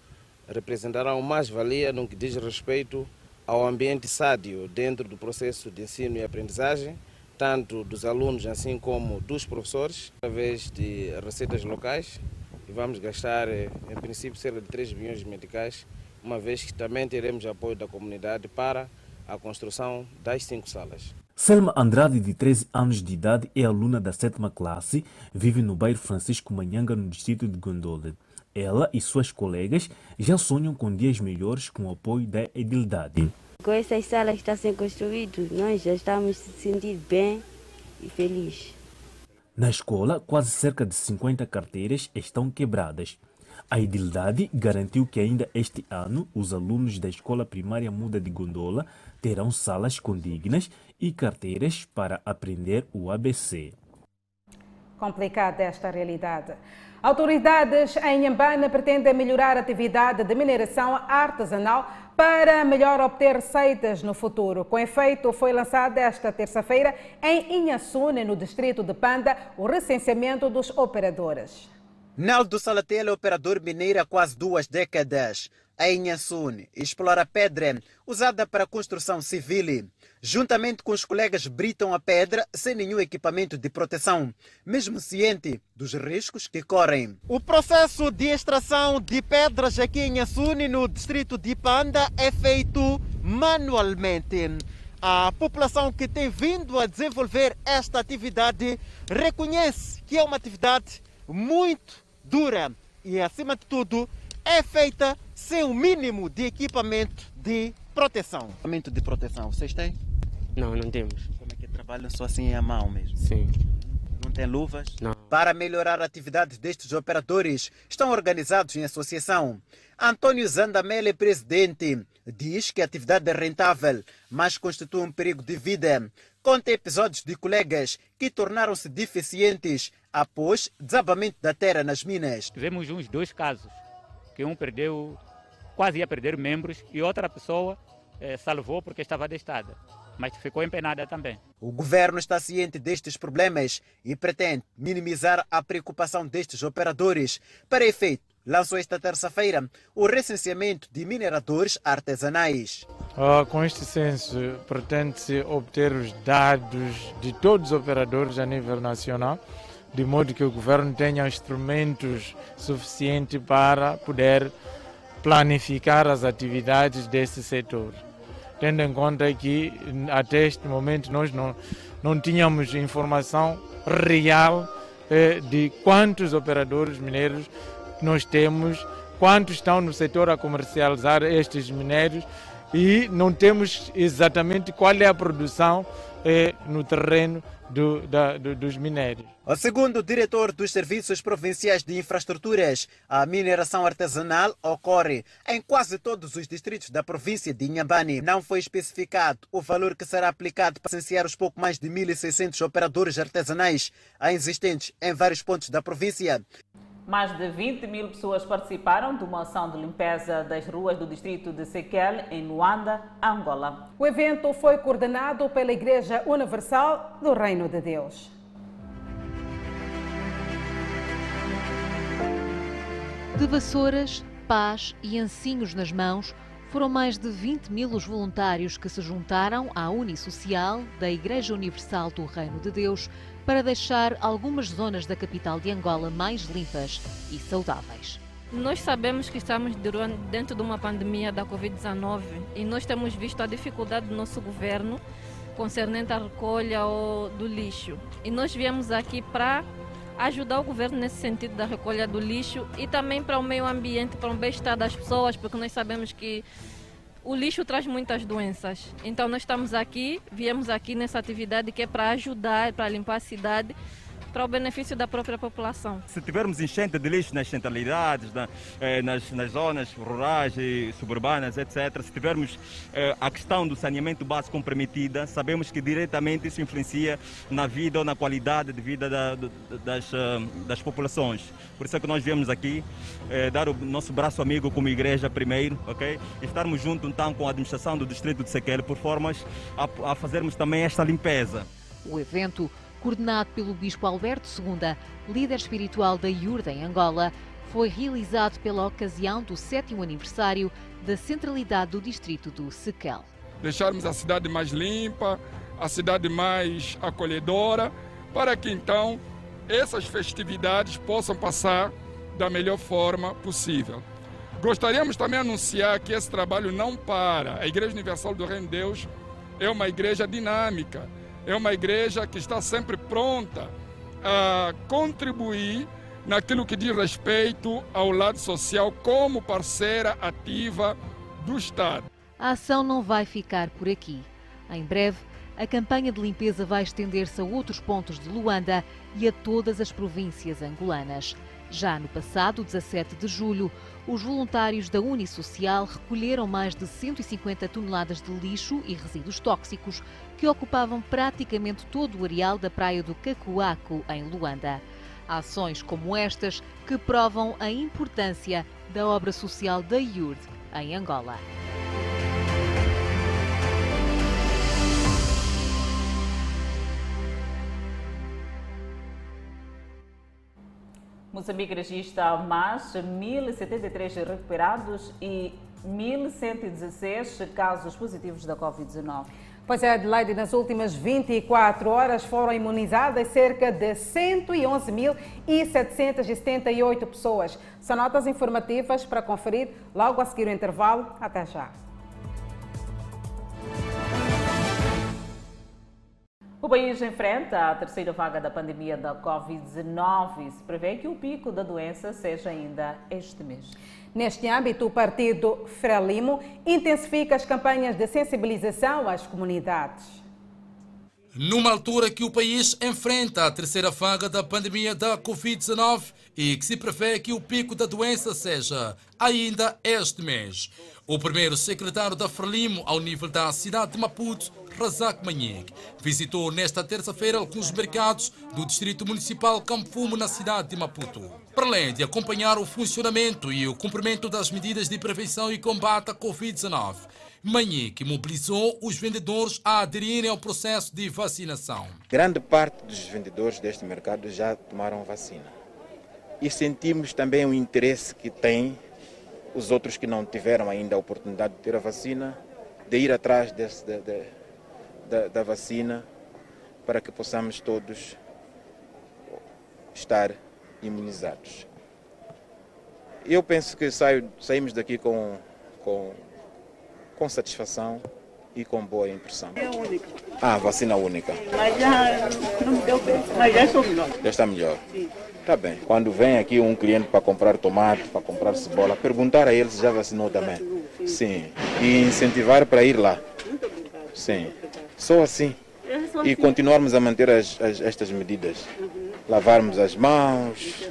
representarão mais-valia no que diz respeito ao ambiente sádio dentro do processo de ensino e aprendizagem, tanto dos alunos assim como dos professores, através de receitas locais. E vamos gastar, em princípio, cerca de 3 bilhões de meticais, uma vez que também teremos apoio da comunidade para a construção das cinco salas. Selma Andrade, de 13 anos de idade, é aluna da sétima classe, vive no bairro Francisco Manhanga, no distrito de Gondola. Ela e suas colegas já sonham com dias melhores com o apoio da edilidade. Com essas salas que estão sendo construídas, nós já estamos se sentindo bem e felizes. Na escola, quase cerca de 50 carteiras estão quebradas. A edilidade garantiu que ainda este ano os alunos da escola primária Muda de Gondola terão salas condignas e carteiras para aprender o ABC. Complicada esta realidade. Autoridades em Nhambana pretendem melhorar a atividade de mineração artesanal para melhor obter receitas no futuro. Com efeito, foi lançado esta terça-feira em Inhassune, no distrito de Panda, o recenseamento dos operadores. Naldo Salatela é operador mineiro há quase duas décadas. A Inhassune explora pedra usada para construção civil. Juntamente com os colegas, britam a pedra sem nenhum equipamento de proteção, mesmo ciente dos riscos que correm. O processo de extração de pedras aqui em Inhassune, no distrito de Panda, é feito manualmente. A população que tem vindo a desenvolver esta atividade reconhece que é uma atividade muito dura e, acima de tudo, é feita sem o mínimo de equipamento de proteção. Equipamento de proteção, vocês têm? Não, não temos. Como é que trabalham só assim à mão mesmo? Sim. Não tem luvas? Não. Para melhorar a atividade destes operadores, estão organizados em associação. Antônio Zandamele, presidente, diz que a atividade é rentável, mas constitui um perigo de vida. Conta episódios de colegas que tornaram-se deficientes após desabamento da terra nas minas. Tivemos uns dois casos, que um perdeu, quase ia perder membros, e outra pessoa eh, salvou porque estava adestada, mas ficou empenada também. O governo está ciente destes problemas e pretende minimizar a preocupação destes operadores. Para efeito, lançou esta terça-feira o recenseamento de mineradores artesanais. Uh, com este censo, pretende-se obter os dados de todos os operadores a nível nacional de modo que o governo tenha instrumentos suficientes para poder planificar as atividades desse setor. Tendo em conta que até este momento nós não, não tínhamos informação real eh, de quantos operadores mineiros nós temos, quantos estão no setor a comercializar estes minérios e não temos exatamente qual é a produção eh, no terreno do, da, do, dos minérios. Segundo o diretor dos Serviços Provinciais de Infraestruturas, a mineração artesanal ocorre em quase todos os distritos da província de Inhambane. Não foi especificado o valor que será aplicado para licenciar os pouco mais de 1.600 operadores artesanais existentes em vários pontos da província. Mais de 20 mil pessoas participaram de uma ação de limpeza das ruas do distrito de Sequel, em Luanda, Angola. O evento foi coordenado pela Igreja Universal do Reino de Deus. De vassouras, pás e ancinhos nas mãos, foram mais de 20 mil os voluntários que se juntaram à Unisocial da Igreja Universal do Reino de Deus para deixar algumas zonas da capital de Angola mais limpas e saudáveis. Nós sabemos que estamos dentro de uma pandemia da Covid-19 e nós temos visto a dificuldade do nosso governo concernente à recolha do lixo. E nós viemos aqui para ajudar o governo nesse sentido da recolha do lixo e também para o meio ambiente, para o bem-estar das pessoas, porque nós sabemos que o lixo traz muitas doenças. Então nós estamos aqui, viemos aqui nessa atividade que é para ajudar, para limpar a cidade para o benefício da própria população. Se tivermos enchente de lixo nas centralidades, na, eh, nas, nas, zonas rurais e suburbanas, etc., se tivermos eh, a questão do saneamento básico comprometida, sabemos que diretamente isso influencia na vida ou na qualidade de vida da, das, uh, das populações. Por isso é que nós viemos aqui eh, dar o nosso braço amigo como igreja primeiro, ok? E estarmos junto então com a administração do distrito de Sequel por formas a, a fazermos também esta limpeza. O evento coordenado pelo Bispo Alberto II, líder espiritual da IURDA em Angola, foi realizado pela ocasião do sétimo aniversário da centralidade do distrito do Sequel. Deixarmos a cidade mais limpa, a cidade mais acolhedora, para que então essas festividades possam passar da melhor forma possível. Gostaríamos também de anunciar que esse trabalho não para. A Igreja Universal do Reino de Deus é uma igreja dinâmica, é uma igreja que está sempre pronta a contribuir naquilo que diz respeito ao lado social como parceira ativa do Estado. A ação não vai ficar por aqui. Em breve, a campanha de limpeza vai estender-se a outros pontos de Luanda e a todas as províncias angolanas. Já no passado, 17 de julho, os voluntários da Unisocial recolheram mais de 150 toneladas de lixo e resíduos tóxicos que ocupavam praticamente todo o areal da praia do Cacoaco, em Luanda. Ações como estas que provam a importância da obra social da IURD em Angola. Moçambique registra mais 1.073 recuperados e 1.116 casos positivos da Covid-19. Pois é, Adelaide, nas últimas 24 horas foram imunizadas cerca de 111.778 pessoas. São notas informativas para conferir logo a seguir o intervalo. Até já. O país enfrenta a terceira vaga da pandemia da Covid-19 e se prevê que o pico da doença seja ainda este mês. Neste âmbito, o partido Frelimo intensifica as campanhas de sensibilização às comunidades. Numa altura que o país enfrenta a terceira vaga da pandemia da Covid-19 e que se prevê que o pico da doença seja ainda este mês, o primeiro secretário da Frelimo ao nível da cidade de Maputo, Razak Manhek, visitou nesta terça-feira alguns mercados do Distrito Municipal Campo na cidade de Maputo. Para além de acompanhar o funcionamento e o cumprimento das medidas de prevenção e combate à Covid-19, Manhek mobilizou os vendedores a aderirem ao processo de vacinação. Grande parte dos vendedores deste mercado já tomaram vacina. E sentimos também o interesse que têm os outros que não tiveram ainda a oportunidade de ter a vacina, de ir atrás desse, de, de, da, da vacina para que possamos todos estar imunizados. Eu penso que saio, saímos daqui com, com, com satisfação e com boa impressão. É única. Ah, vacina única. Mas já não me deu bem, mas já estou melhor. Já está melhor? Sim. Tá bem. Quando vem aqui um cliente para comprar tomate, para comprar cebola, perguntar a ele se já vacinou também. Sim. E incentivar para ir lá. Sim. Só assim. E continuarmos a manter as, as, estas medidas. Lavarmos as mãos,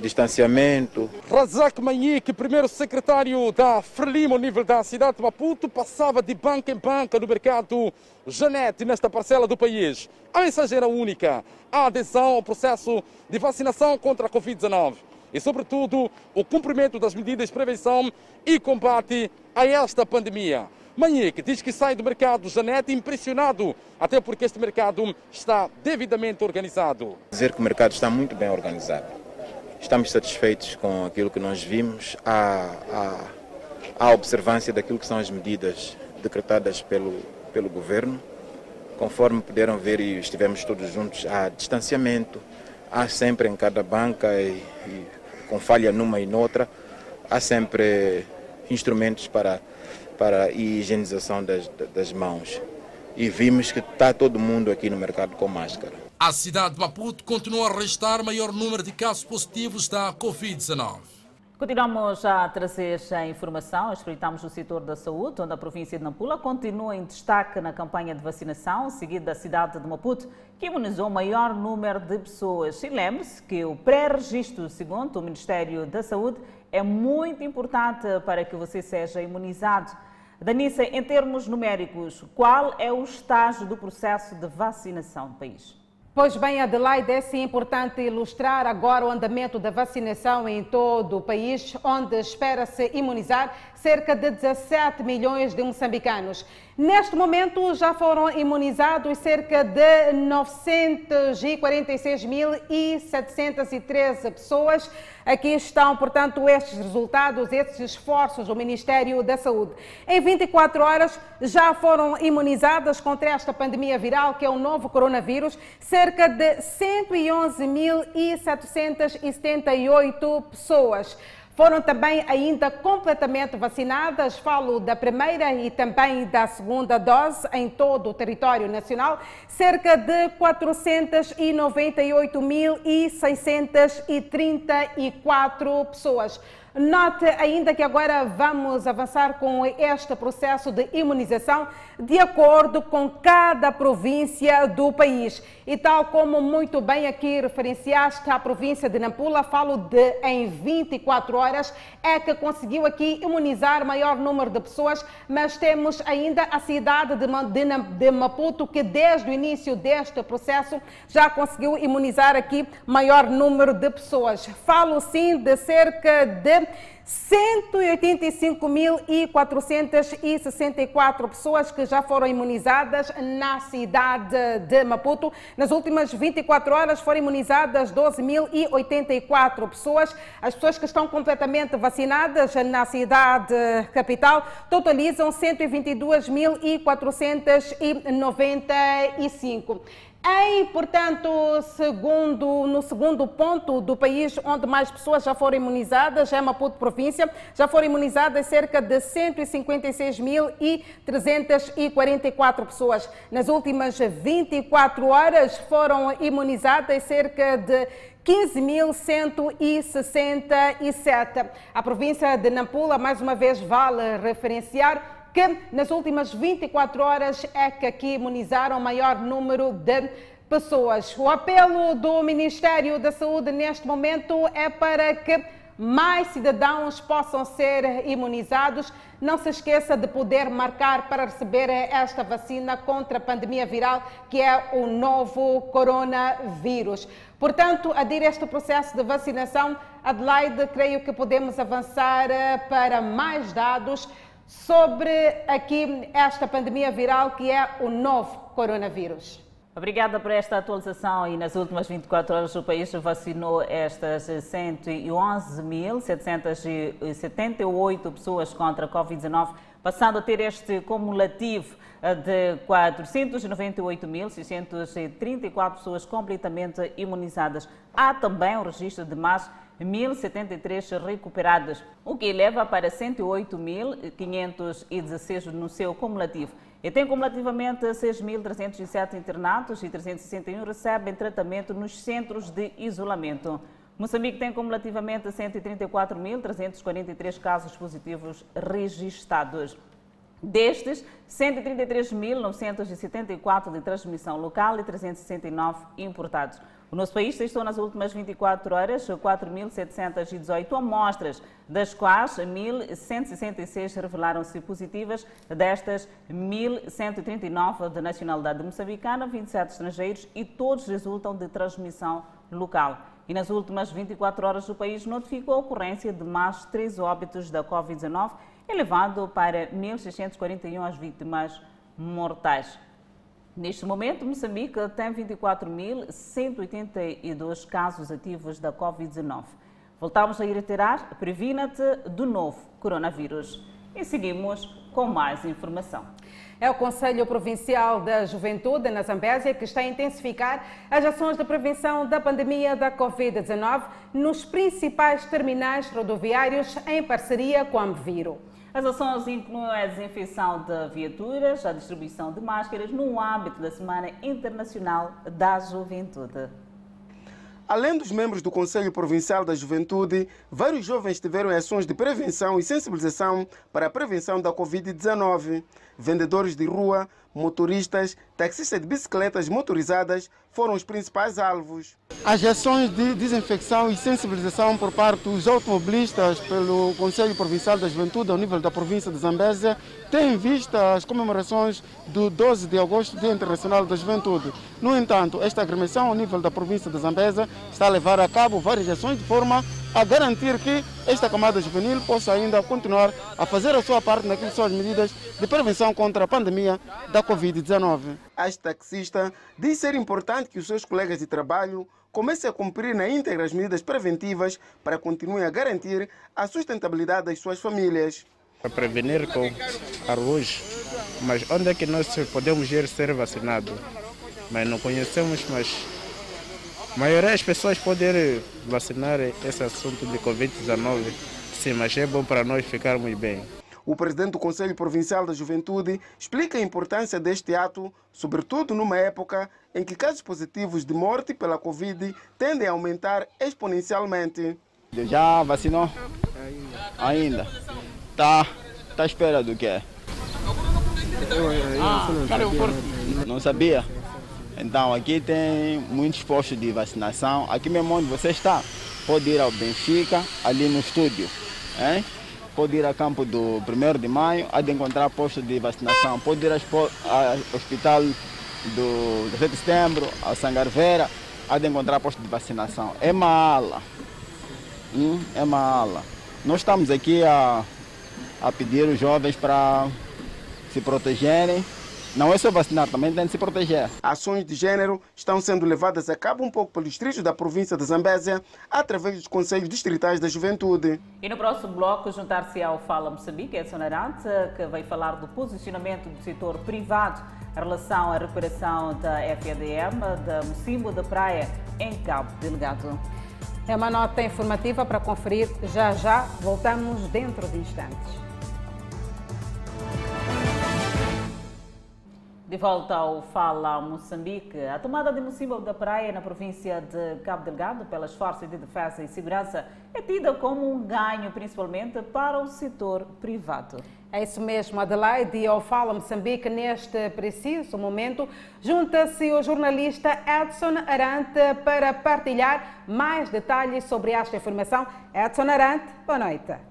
distanciamento. Razak Manhik, primeiro secretário da Frelimo, nível da cidade de Maputo, passava de banca em banca no mercado Janete, nesta parcela do país. A mensagem era única: a adesão ao processo de vacinação contra a Covid-19 e, sobretudo, o cumprimento das medidas de prevenção e combate a esta pandemia. Manhek diz que sai do mercado Janete impressionado, até porque este mercado está devidamente organizado. Dizer que o mercado está muito bem organizado. Estamos satisfeitos com aquilo que nós vimos, a, a, a observância daquilo que são as medidas decretadas pelo, pelo governo. Conforme puderam ver e estivemos todos juntos, há distanciamento, há sempre em cada banca, e, e com falha numa e noutra, há sempre instrumentos para para higienização das, das mãos. E vimos que está todo mundo aqui no mercado com máscara. A cidade de Maputo continua a registrar maior número de casos positivos da Covid-19. Continuamos a trazer a informação, espreitamos o setor da saúde, onde a província de Nampula continua em destaque na campanha de vacinação, seguida da cidade de Maputo, que imunizou o maior número de pessoas. E lembre-se que o pré-registro, segundo o Ministério da Saúde, é muito importante para que você seja imunizado. Danissa, em termos numéricos, qual é o estágio do processo de vacinação do país? Pois bem, Adelaide, é sim importante ilustrar agora o andamento da vacinação em todo o país, onde espera-se imunizar cerca de 17 milhões de moçambicanos. Neste momento já foram imunizados cerca de 946.713 pessoas. Aqui estão, portanto, estes resultados, estes esforços do Ministério da Saúde. Em 24 horas já foram imunizadas contra esta pandemia viral, que é o novo coronavírus, cerca de 111.778 pessoas. Foram também ainda completamente vacinadas, falo da primeira e também da segunda dose em todo o território nacional, cerca de 409.634 pessoas. Note ainda que agora vamos avançar com este processo de imunização de acordo com cada província do país. E tal como muito bem aqui referenciaste a província de Nampula, falo de em 24 horas, é que conseguiu aqui imunizar maior número de pessoas, mas temos ainda a cidade de, de Maputo, que desde o início deste processo já conseguiu imunizar aqui maior número de pessoas. Falo sim de cerca de 185.464 pessoas que já foram imunizadas na cidade de Maputo. Nas últimas 24 horas foram imunizadas 12.084 pessoas. As pessoas que estão completamente vacinadas na cidade capital totalizam 122.495. Em, portanto, segundo, no segundo ponto do país onde mais pessoas já foram imunizadas, é Maputo província, já foram imunizadas cerca de 156.344 pessoas. Nas últimas 24 horas foram imunizadas cerca de 15.167. A província de Nampula, mais uma vez, vale referenciar que nas últimas 24 horas é que aqui imunizaram o maior número de pessoas. O apelo do Ministério da Saúde neste momento é para que mais cidadãos possam ser imunizados. Não se esqueça de poder marcar para receber esta vacina contra a pandemia viral, que é o novo coronavírus. Portanto, adira este processo de vacinação. Adelaide, creio que podemos avançar para mais dados sobre aqui esta pandemia viral que é o novo coronavírus. Obrigada por esta atualização e nas últimas 24 horas o país vacinou estas 111.778 pessoas contra a Covid-19, passando a ter este cumulativo de 498.634 pessoas completamente imunizadas. Há também o registro de mais 1.073 recuperadas, o que eleva para 108.516 no seu cumulativo. E tem cumulativamente 6.307 internados e 361 recebem tratamento nos centros de isolamento. Moçambique tem cumulativamente 134.343 casos positivos registados. Destes, 133.974 de transmissão local e 369 importados. O nosso país testou nas últimas 24 horas 4.718 amostras, das quais 1.166 revelaram-se positivas, destas 1.139 de nacionalidade moçambicana, 27 estrangeiros e todos resultam de transmissão local. E nas últimas 24 horas o país notificou a ocorrência de mais três óbitos da Covid-19, elevado para 1.641 as vítimas mortais. Neste momento, Moçambique tem 24.182 casos ativos da Covid-19. Voltamos a reiterar, previna-te do novo coronavírus. E seguimos com mais informação. É o Conselho Provincial da Juventude, na Zambésia, que está a intensificar as ações de prevenção da pandemia da Covid-19 nos principais terminais rodoviários em parceria com a Ambviro. As ações incluem a desinfecção de viaturas, a distribuição de máscaras no âmbito da Semana Internacional da Juventude. Além dos membros do Conselho Provincial da Juventude, vários jovens tiveram ações de prevenção e sensibilização para a prevenção da Covid-19. Vendedores de rua, motoristas, taxistas de bicicletas motorizadas foram os principais alvos. As ações de desinfecção e sensibilização por parte dos automobilistas pelo Conselho Provincial da Juventude ao nível da província de Zambésia têm vista as comemorações do 12 de agosto, Dia Internacional da Juventude. No entanto, esta agremiação ao nível da província de Zambésia está a levar a cabo várias ações de forma a garantir que esta camada juvenil possa ainda continuar a fazer a sua parte naquilo que são as medidas de prevenção contra a pandemia da Covid-19. A taxista diz ser importante que os seus colegas de trabalho comecem a cumprir na íntegra as medidas preventivas para continuar a garantir a sustentabilidade das suas famílias. Para prevenir com arroz, mas onde é que nós podemos ir ser vacinados? Mas não conhecemos, mas a maioria das pessoas podem vacinar esse assunto de Covid-19, sim, mas é bom para nós ficarmos bem. O presidente do Conselho Provincial da Juventude explica a importância deste ato, sobretudo numa época em que casos positivos de morte pela Covid tendem a aumentar exponencialmente. Já vacinou? Ainda. Está tá à espera do quê? Ah, não sabia? Então aqui tem muitos postos de vacinação. Aqui mesmo onde você está, pode ir ao Benfica, ali no estúdio. Hein? Pode ir ao campo do 1 de maio, há de encontrar posto de vacinação. Pode ir ao hospital do 7 de setembro, ao Sangarveira, há de encontrar posto de vacinação. É uma ala. Hum? É uma ala. Nós estamos aqui a, a pedir os jovens para se protegerem não é só vacinar, também tem de se proteger. Ações de género estão sendo levadas a cabo um pouco pelos distritos da província de Zambésia, através dos Conselhos Distritais da Juventude. E no próximo bloco, juntar-se ao Fala Moçambique, Edson Arante, que vai falar do posicionamento do setor privado em relação à recuperação da FADM da Mocimbo da Praia em Cabo Delegado. É uma nota informativa para conferir já já. Voltamos dentro de instantes. De volta ao Fala Moçambique, a tomada de Mocimbo da Praia na província de Cabo Delgado pelas Forças de Defesa e Segurança é tida como um ganho, principalmente para o setor privado. É isso mesmo, Adelaide. E ao Fala Moçambique, neste preciso momento, junta-se o jornalista Edson Arante para partilhar mais detalhes sobre esta informação. Edson Arante, boa noite.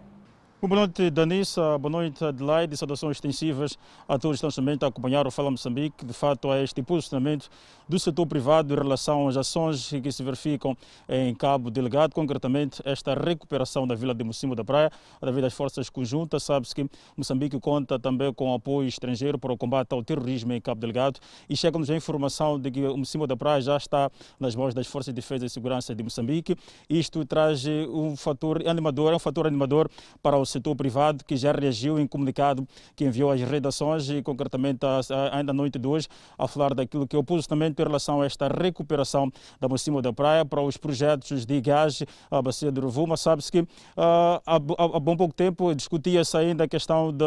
Boa noite, Danissa. Boa noite, Adelaide. Saudações extensivas a todos que estão também a acompanhar o Fala Moçambique. De fato, há este posicionamento do setor privado em relação às ações que se verificam em Cabo Delegado, concretamente esta recuperação da Vila de Mocimbo da Praia, através das forças conjuntas. Sabe-se que Moçambique conta também com apoio estrangeiro para o combate ao terrorismo em Cabo Delegado e chega-nos a informação de que o Mocimbo da Praia já está nas mãos das Forças de Defesa e Segurança de Moçambique. Isto traz um fator animador, é um fator animador para o setor privado que já reagiu em comunicado que enviou às redações e concretamente ainda à noite de hoje a falar daquilo que é o posicionamento em relação a esta recuperação da Mocima da Praia para os projetos de gás à bacia do Rovuma. Sabe-se que uh, há, bom pouco tempo discutia-se ainda a questão de,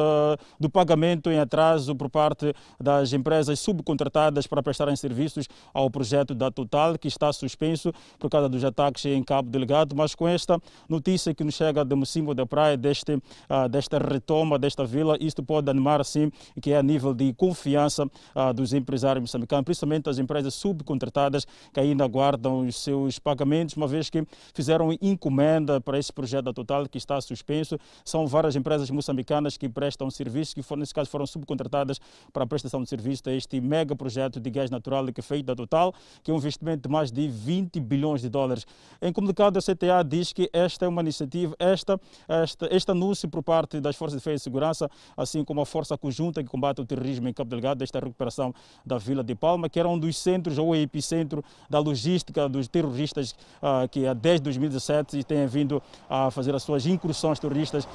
do pagamento em atraso por parte das empresas subcontratadas para prestarem serviços ao projeto da Total, que está suspenso por causa dos ataques em Cabo Delegado, mas com esta notícia que nos chega de Mocimbo da Praia, deste uh, desta retoma desta vila, isto pode animar assim, que é a nível de confiança dos empresários moçambicanos, principalmente as empresas subcontratadas que ainda aguardam os seus pagamentos, uma vez que fizeram encomenda para esse projeto da Total que está suspenso. São várias empresas moçambicanas que prestam serviços, que foram, nesse caso foram subcontratadas para a prestação de serviço a este mega projeto de gás natural que é feito da Total, que é um investimento de mais de 20 bilhões de dólares. Em comunicado, a CTA diz que esta é uma iniciativa, esta, esta, este anúncio por parte das Forças de Defesa e Segurança, assim como a Força Conjunta que combate o terrorismo em Cabo Delgado, desta recuperação da Vila de Palma, que era um dos centros ou epicentro da logística dos terroristas uh, que há desde 2017 têm vindo a fazer as suas incursões terroristas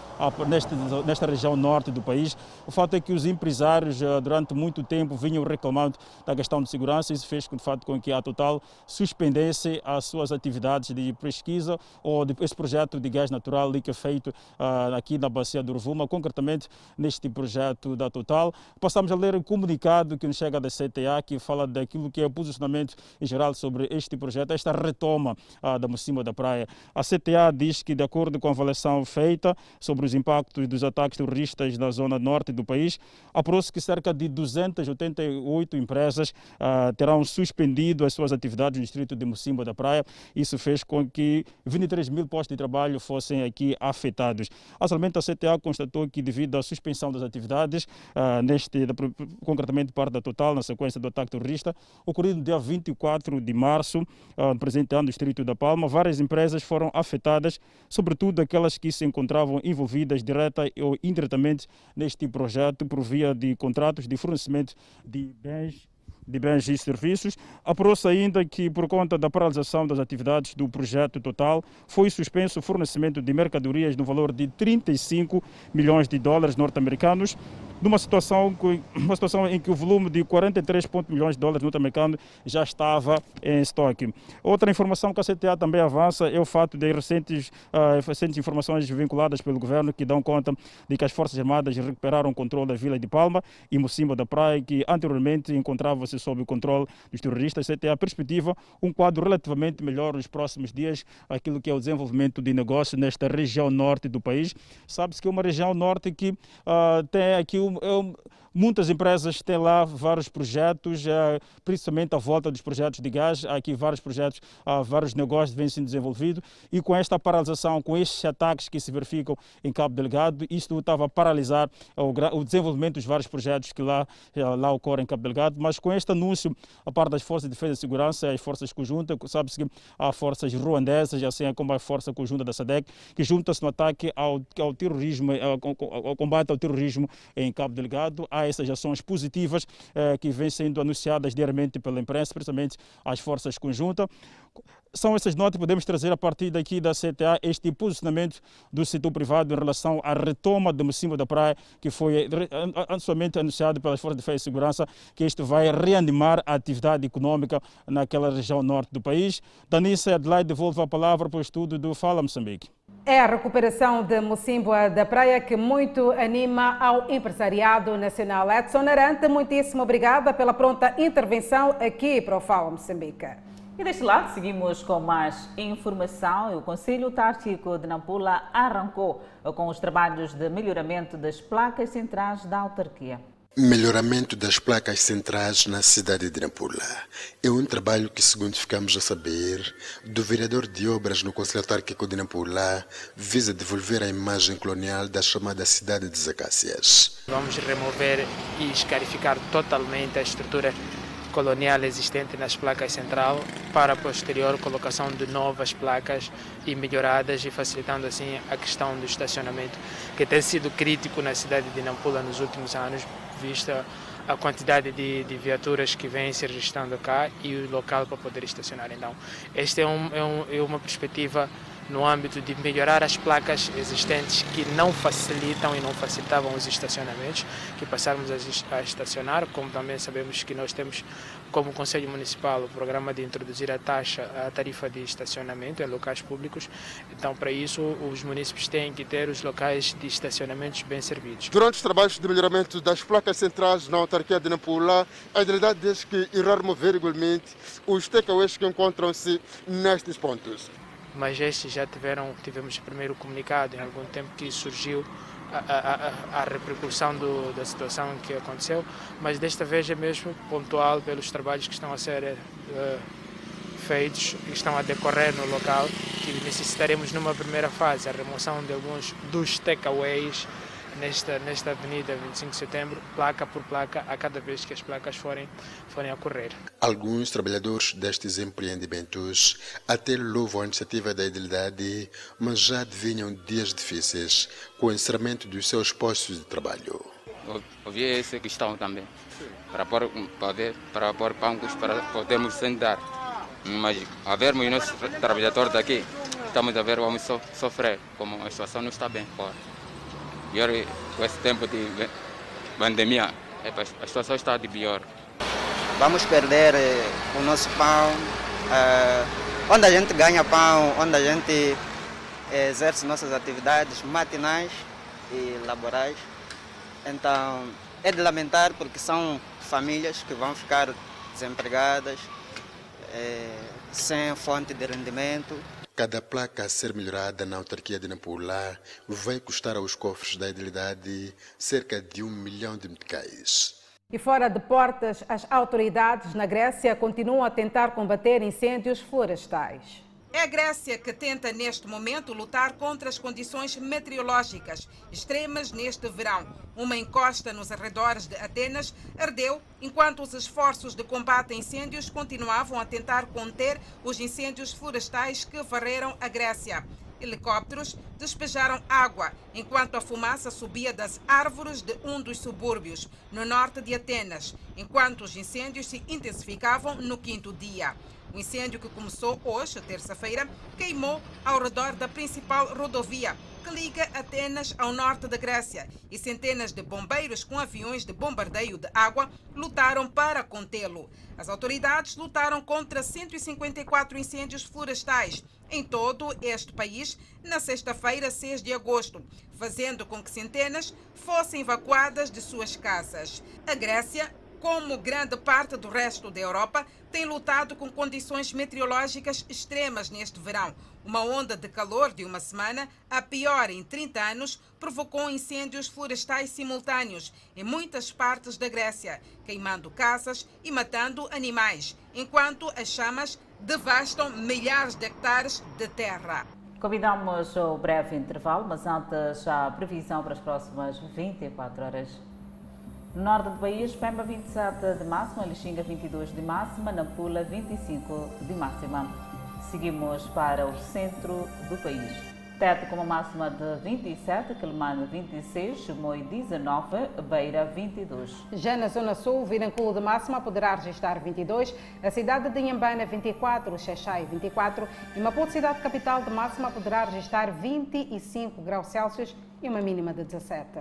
neste, nesta região norte do país. O fato é que os empresários uh, durante muito tempo vinham reclamando da questão de segurança e isso fez de fato com que a Total suspendesse as suas atividades de pesquisa ou de, esse projeto de gás natural que é feito aqui na bacia do Rovuma, concretamente neste projeto da Total. Passamos a ler o comunicado que nos chega da CTA que fala daquilo que é o posicionamento em geral sobre este projeto, esta retoma ah, da Mocima da Praia. A CTA diz que, de acordo com a avaliação feita sobre os impactos dos ataques terroristas na zona norte do país, apurou-se que cerca de 288 empresas ah, terão suspendido as suas atividades no distrito de Mocimba da Praia. Isso fez com que 23 mil postos de trabalho fossem aqui afetados. Atualmente, a CTA constatou que, devido à suspensão das atividades, uh, neste, concretamente parte da Total, na sequência do ataque terrorista, ocorrido no dia 24 de março, no presente ano, no Distrito da Palma, várias empresas foram afetadas, sobretudo aquelas que se encontravam envolvidas direta ou indiretamente neste projeto por via de contratos de fornecimento de bens de bens e serviços. Apurou-se ainda que, por conta da paralisação das atividades do projeto total, foi suspenso o fornecimento de mercadorias no valor de 35 milhões de dólares norte-americanos numa situação, uma situação em que o volume de 43 milhões de dólares norte-americanos já estava em estoque. Outra informação que a CTA também avança é o fato de recentes, uh, recentes informações vinculadas pelo governo que dão conta de que as Forças Armadas recuperaram o controle da Vila de Palma e Mocimba da Praia, que anteriormente encontrava-se sob o controle dos terroristas. A CTA perspectiva um quadro relativamente melhor nos próximos dias, aquilo que é o desenvolvimento de negócio nesta região norte do país. Sabe-se que é uma região norte que uh, tem aqui eu, muitas empresas têm lá vários projetos, eh, principalmente à volta dos projetos de gás. Há aqui vários projetos, vários negócios vêm sendo desenvolvidos. E com esta paralisação, com estes ataques que se verificam em Cabo Delgado, isto estava a paralisar o, desenvolvimento dos vários projetos que lá, eh, lá ocorrem em Cabo Delgado. Mas com este anúncio, a parte das Forças de Defesa e Segurança, as forças conjuntas, sabe-se que há forças ruandesas, assim como a Força Conjunta da SADEC, que juntam-se no ataque ao, ao terrorismo, ao, ao combate ao terrorismo em Cabo Delgado. Há essas ações positivas eh, que vêm sendo anunciadas diariamente pela imprensa, principalmente as forças conjuntas são essas notas que podemos trazer a partir daqui da CTA, este posicionamento do setor privado em relação à retoma do Mocimbo da Praia, que foi somente anunciado pelas Forças de Defesa e Segurança, que este vai reanimar a atividade econômica naquela região norte do país. Danissa Adelaide devolve a palavra para o estudo do Fala Moçambique. É a recuperação de Mocimbo da Praia que muito anima ao empresariado nacional. Edson Arante, muitíssimo obrigada pela pronta intervenção aqui para o Fala Moçambique. E deste lado, seguimos com mais informação. O Conselho Tártico de Nampula arrancou com os trabalhos de melhoramento das placas centrais da autarquia. Melhoramento das placas centrais na cidade de Nampula é um trabalho que, segundo ficamos a saber, do vereador de obras no Conselho Autárquico de Nampula visa devolver a imagem colonial da chamada cidade de Zacácias. Vamos remover e escarificar totalmente a estrutura colonial existente nas placas central para a posterior colocação de novas placas e melhoradas e facilitando assim a questão do estacionamento, que tem sido crítico na cidade de Nampula nos últimos anos, vista a quantidade de, de, viaturas que vêm se registrando cá e o local para poder estacionar. Então, esta é, um, é, um, é uma perspectiva no âmbito de melhorar as placas existentes que não facilitam e não facilitavam os estacionamentos, que passarmos a estacionar, como também sabemos que nós temos como Conselho Municipal o programa de introduzir a taxa, a tarifa de estacionamento em locais públicos. Então, para isso, os municípios têm que ter os locais de estacionamentos bem servidos. Durante os trabalhos de melhoramento das placas centrais na autarquia de Nampula, a realidade diz que irá remover igualmente os takeaways que encontram-se nestes pontos mas estes já tiveram, tivemos o primeiro comunicado em algum tempo que surgiu a, a, repercussão do, da situação que aconteceu, mas desta vez é mesmo pontual pelos trabalhos que estão a ser uh, feitos e estão a decorrer no local, que necessitaremos numa primeira fase a remoção de alguns dos takeaways nesta, nesta avenida 25 de setembro, placa por placa, a cada vez que as placas forem, forem a correr. Alguns trabalhadores destes empreendimentos até louvam a iniciativa da idilidade, mas já adivinham dias difíceis com o encerramento dos seus postos de trabalho. Ouvi essa questão também, para pôr, para, ver, para pôr bancos para podermos sentar. Mas a vermos os nossos trabalhadores daqui, estamos a ver, vamos so, sofrer, como a situação não está bem fora. Com esse tempo de pandemia, a situação está de pior. Vamos perder eh, o nosso pão, eh, onde a gente ganha pão, onde a gente eh, exerce nossas atividades matinais e laborais. Então, é de lamentar porque são famílias que vão ficar desempregadas, sem fonte de rendimento. Cada placa a ser melhorada na autarquia de Nampula vai custar aos cofres da idilidade cerca de um milhão de meticais. E fora de portas, as autoridades na Grécia continuam a tentar combater incêndios florestais. É a Grécia que tenta neste momento lutar contra as condições meteorológicas extremas neste verão. Uma encosta nos arredores de Atenas ardeu enquanto os esforços de combate a incêndios continuavam a tentar conter os incêndios florestais que varreram a Grécia. Helicópteros despejaram água enquanto a fumaça subia das árvores de um dos subúrbios, no norte de Atenas, enquanto os incêndios se intensificavam no quinto dia. O incêndio que começou hoje, terça-feira, queimou ao redor da principal rodovia que liga Atenas ao norte da Grécia e centenas de bombeiros com aviões de bombardeio de água lutaram para contê-lo. As autoridades lutaram contra 154 incêndios florestais em todo este país na sexta-feira, 6 de agosto, fazendo com que centenas fossem evacuadas de suas casas. A Grécia como grande parte do resto da Europa, tem lutado com condições meteorológicas extremas neste verão. Uma onda de calor de uma semana, a pior em 30 anos, provocou incêndios florestais simultâneos em muitas partes da Grécia, queimando casas e matando animais, enquanto as chamas devastam milhares de hectares de terra. Convidamos o breve intervalo, mas antes a previsão para as próximas 24 horas. No norte do país, Pemba 27 de máxima, Lixinga 22 de máxima, Nampula 25 de máxima. Seguimos para o centro do país. Tete com uma máxima de 27, Quelimane 26, Chumoi 19, Beira 22. Já na Zona Sul, Viranculo de máxima poderá registrar 22, a cidade de Inhambana 24, Xaxai 24 e Maputo, cidade capital de máxima, poderá registrar 25 graus Celsius e uma mínima de 17.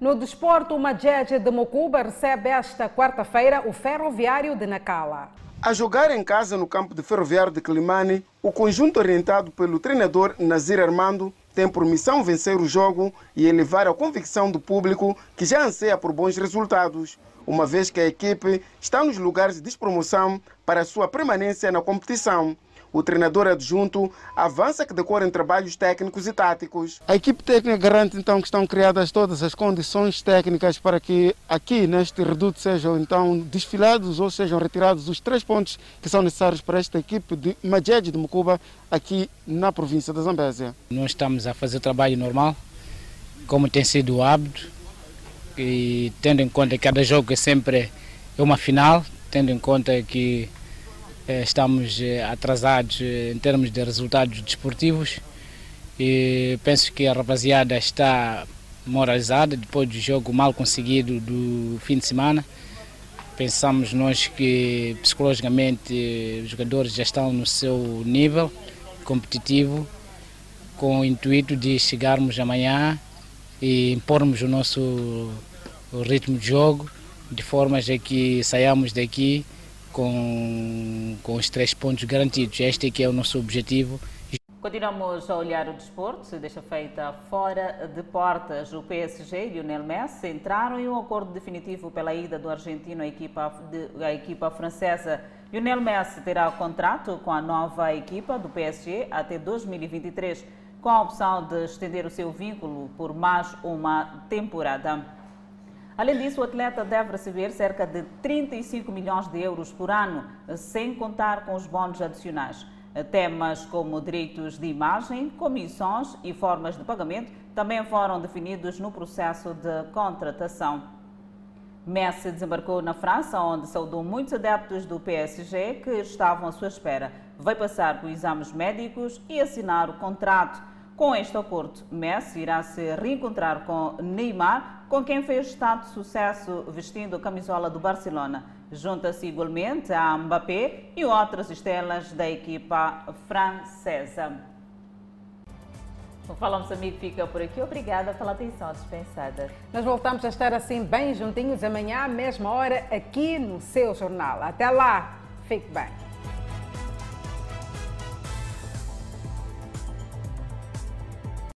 No desporto, uma Majeje de Mocuba recebe esta quarta-feira o Ferroviário de Nacala. A jogar em casa no campo de Ferroviário de Climane, o conjunto orientado pelo treinador Nazir Armando tem por missão vencer o jogo e elevar a convicção do público que já anseia por bons resultados, uma vez que a equipe está nos lugares de despromoção para sua permanência na competição. O treinador adjunto avança que decorrem trabalhos técnicos e táticos. A equipe técnica garante então que estão criadas todas as condições técnicas para que aqui neste reduto sejam então desfilados ou sejam retirados os três pontos que são necessários para esta equipe de Majed de Mucuba aqui na província da Zambésia. Nós estamos a fazer trabalho normal, como tem sido o hábito, e tendo em conta que cada jogo é sempre uma final, tendo em conta que estamos eh, atrasados eh, em termos de resultados desportivos e penso que a rapaziada está moralizada depois do jogo mal conseguido do fim de semana. Pensamos nós que psicologicamente os jogadores já estão no seu nível competitivo com o intuito de chegarmos amanhã e impormos o nosso ritmo de jogo de formas a que saiamos daqui com, com os três pontos garantidos. Este é que é o nosso objetivo. Continuamos a olhar o desporto, deixa feita fora de portas. O PSG e Lionel Messi entraram em um acordo definitivo pela ida do argentino à equipa, de, à equipa francesa. Lionel Messi terá contrato com a nova equipa do PSG até 2023, com a opção de estender o seu vínculo por mais uma temporada. Além disso, o atleta deve receber cerca de 35 milhões de euros por ano, sem contar com os bónus adicionais. Temas como direitos de imagem, comissões e formas de pagamento também foram definidos no processo de contratação. Messi desembarcou na França, onde saudou muitos adeptos do PSG que estavam à sua espera. Vai passar por exames médicos e assinar o contrato. Com este acordo, Messi irá se reencontrar com Neymar, com quem fez estado de sucesso vestindo a camisola do Barcelona. Junta-se igualmente a Mbappé e outras estrelas da equipa francesa. O Fala Moçambique fica por aqui. Obrigada pela atenção dispensada. Nós voltamos a estar assim bem juntinhos amanhã, à mesma hora, aqui no seu jornal. Até lá, fique bem.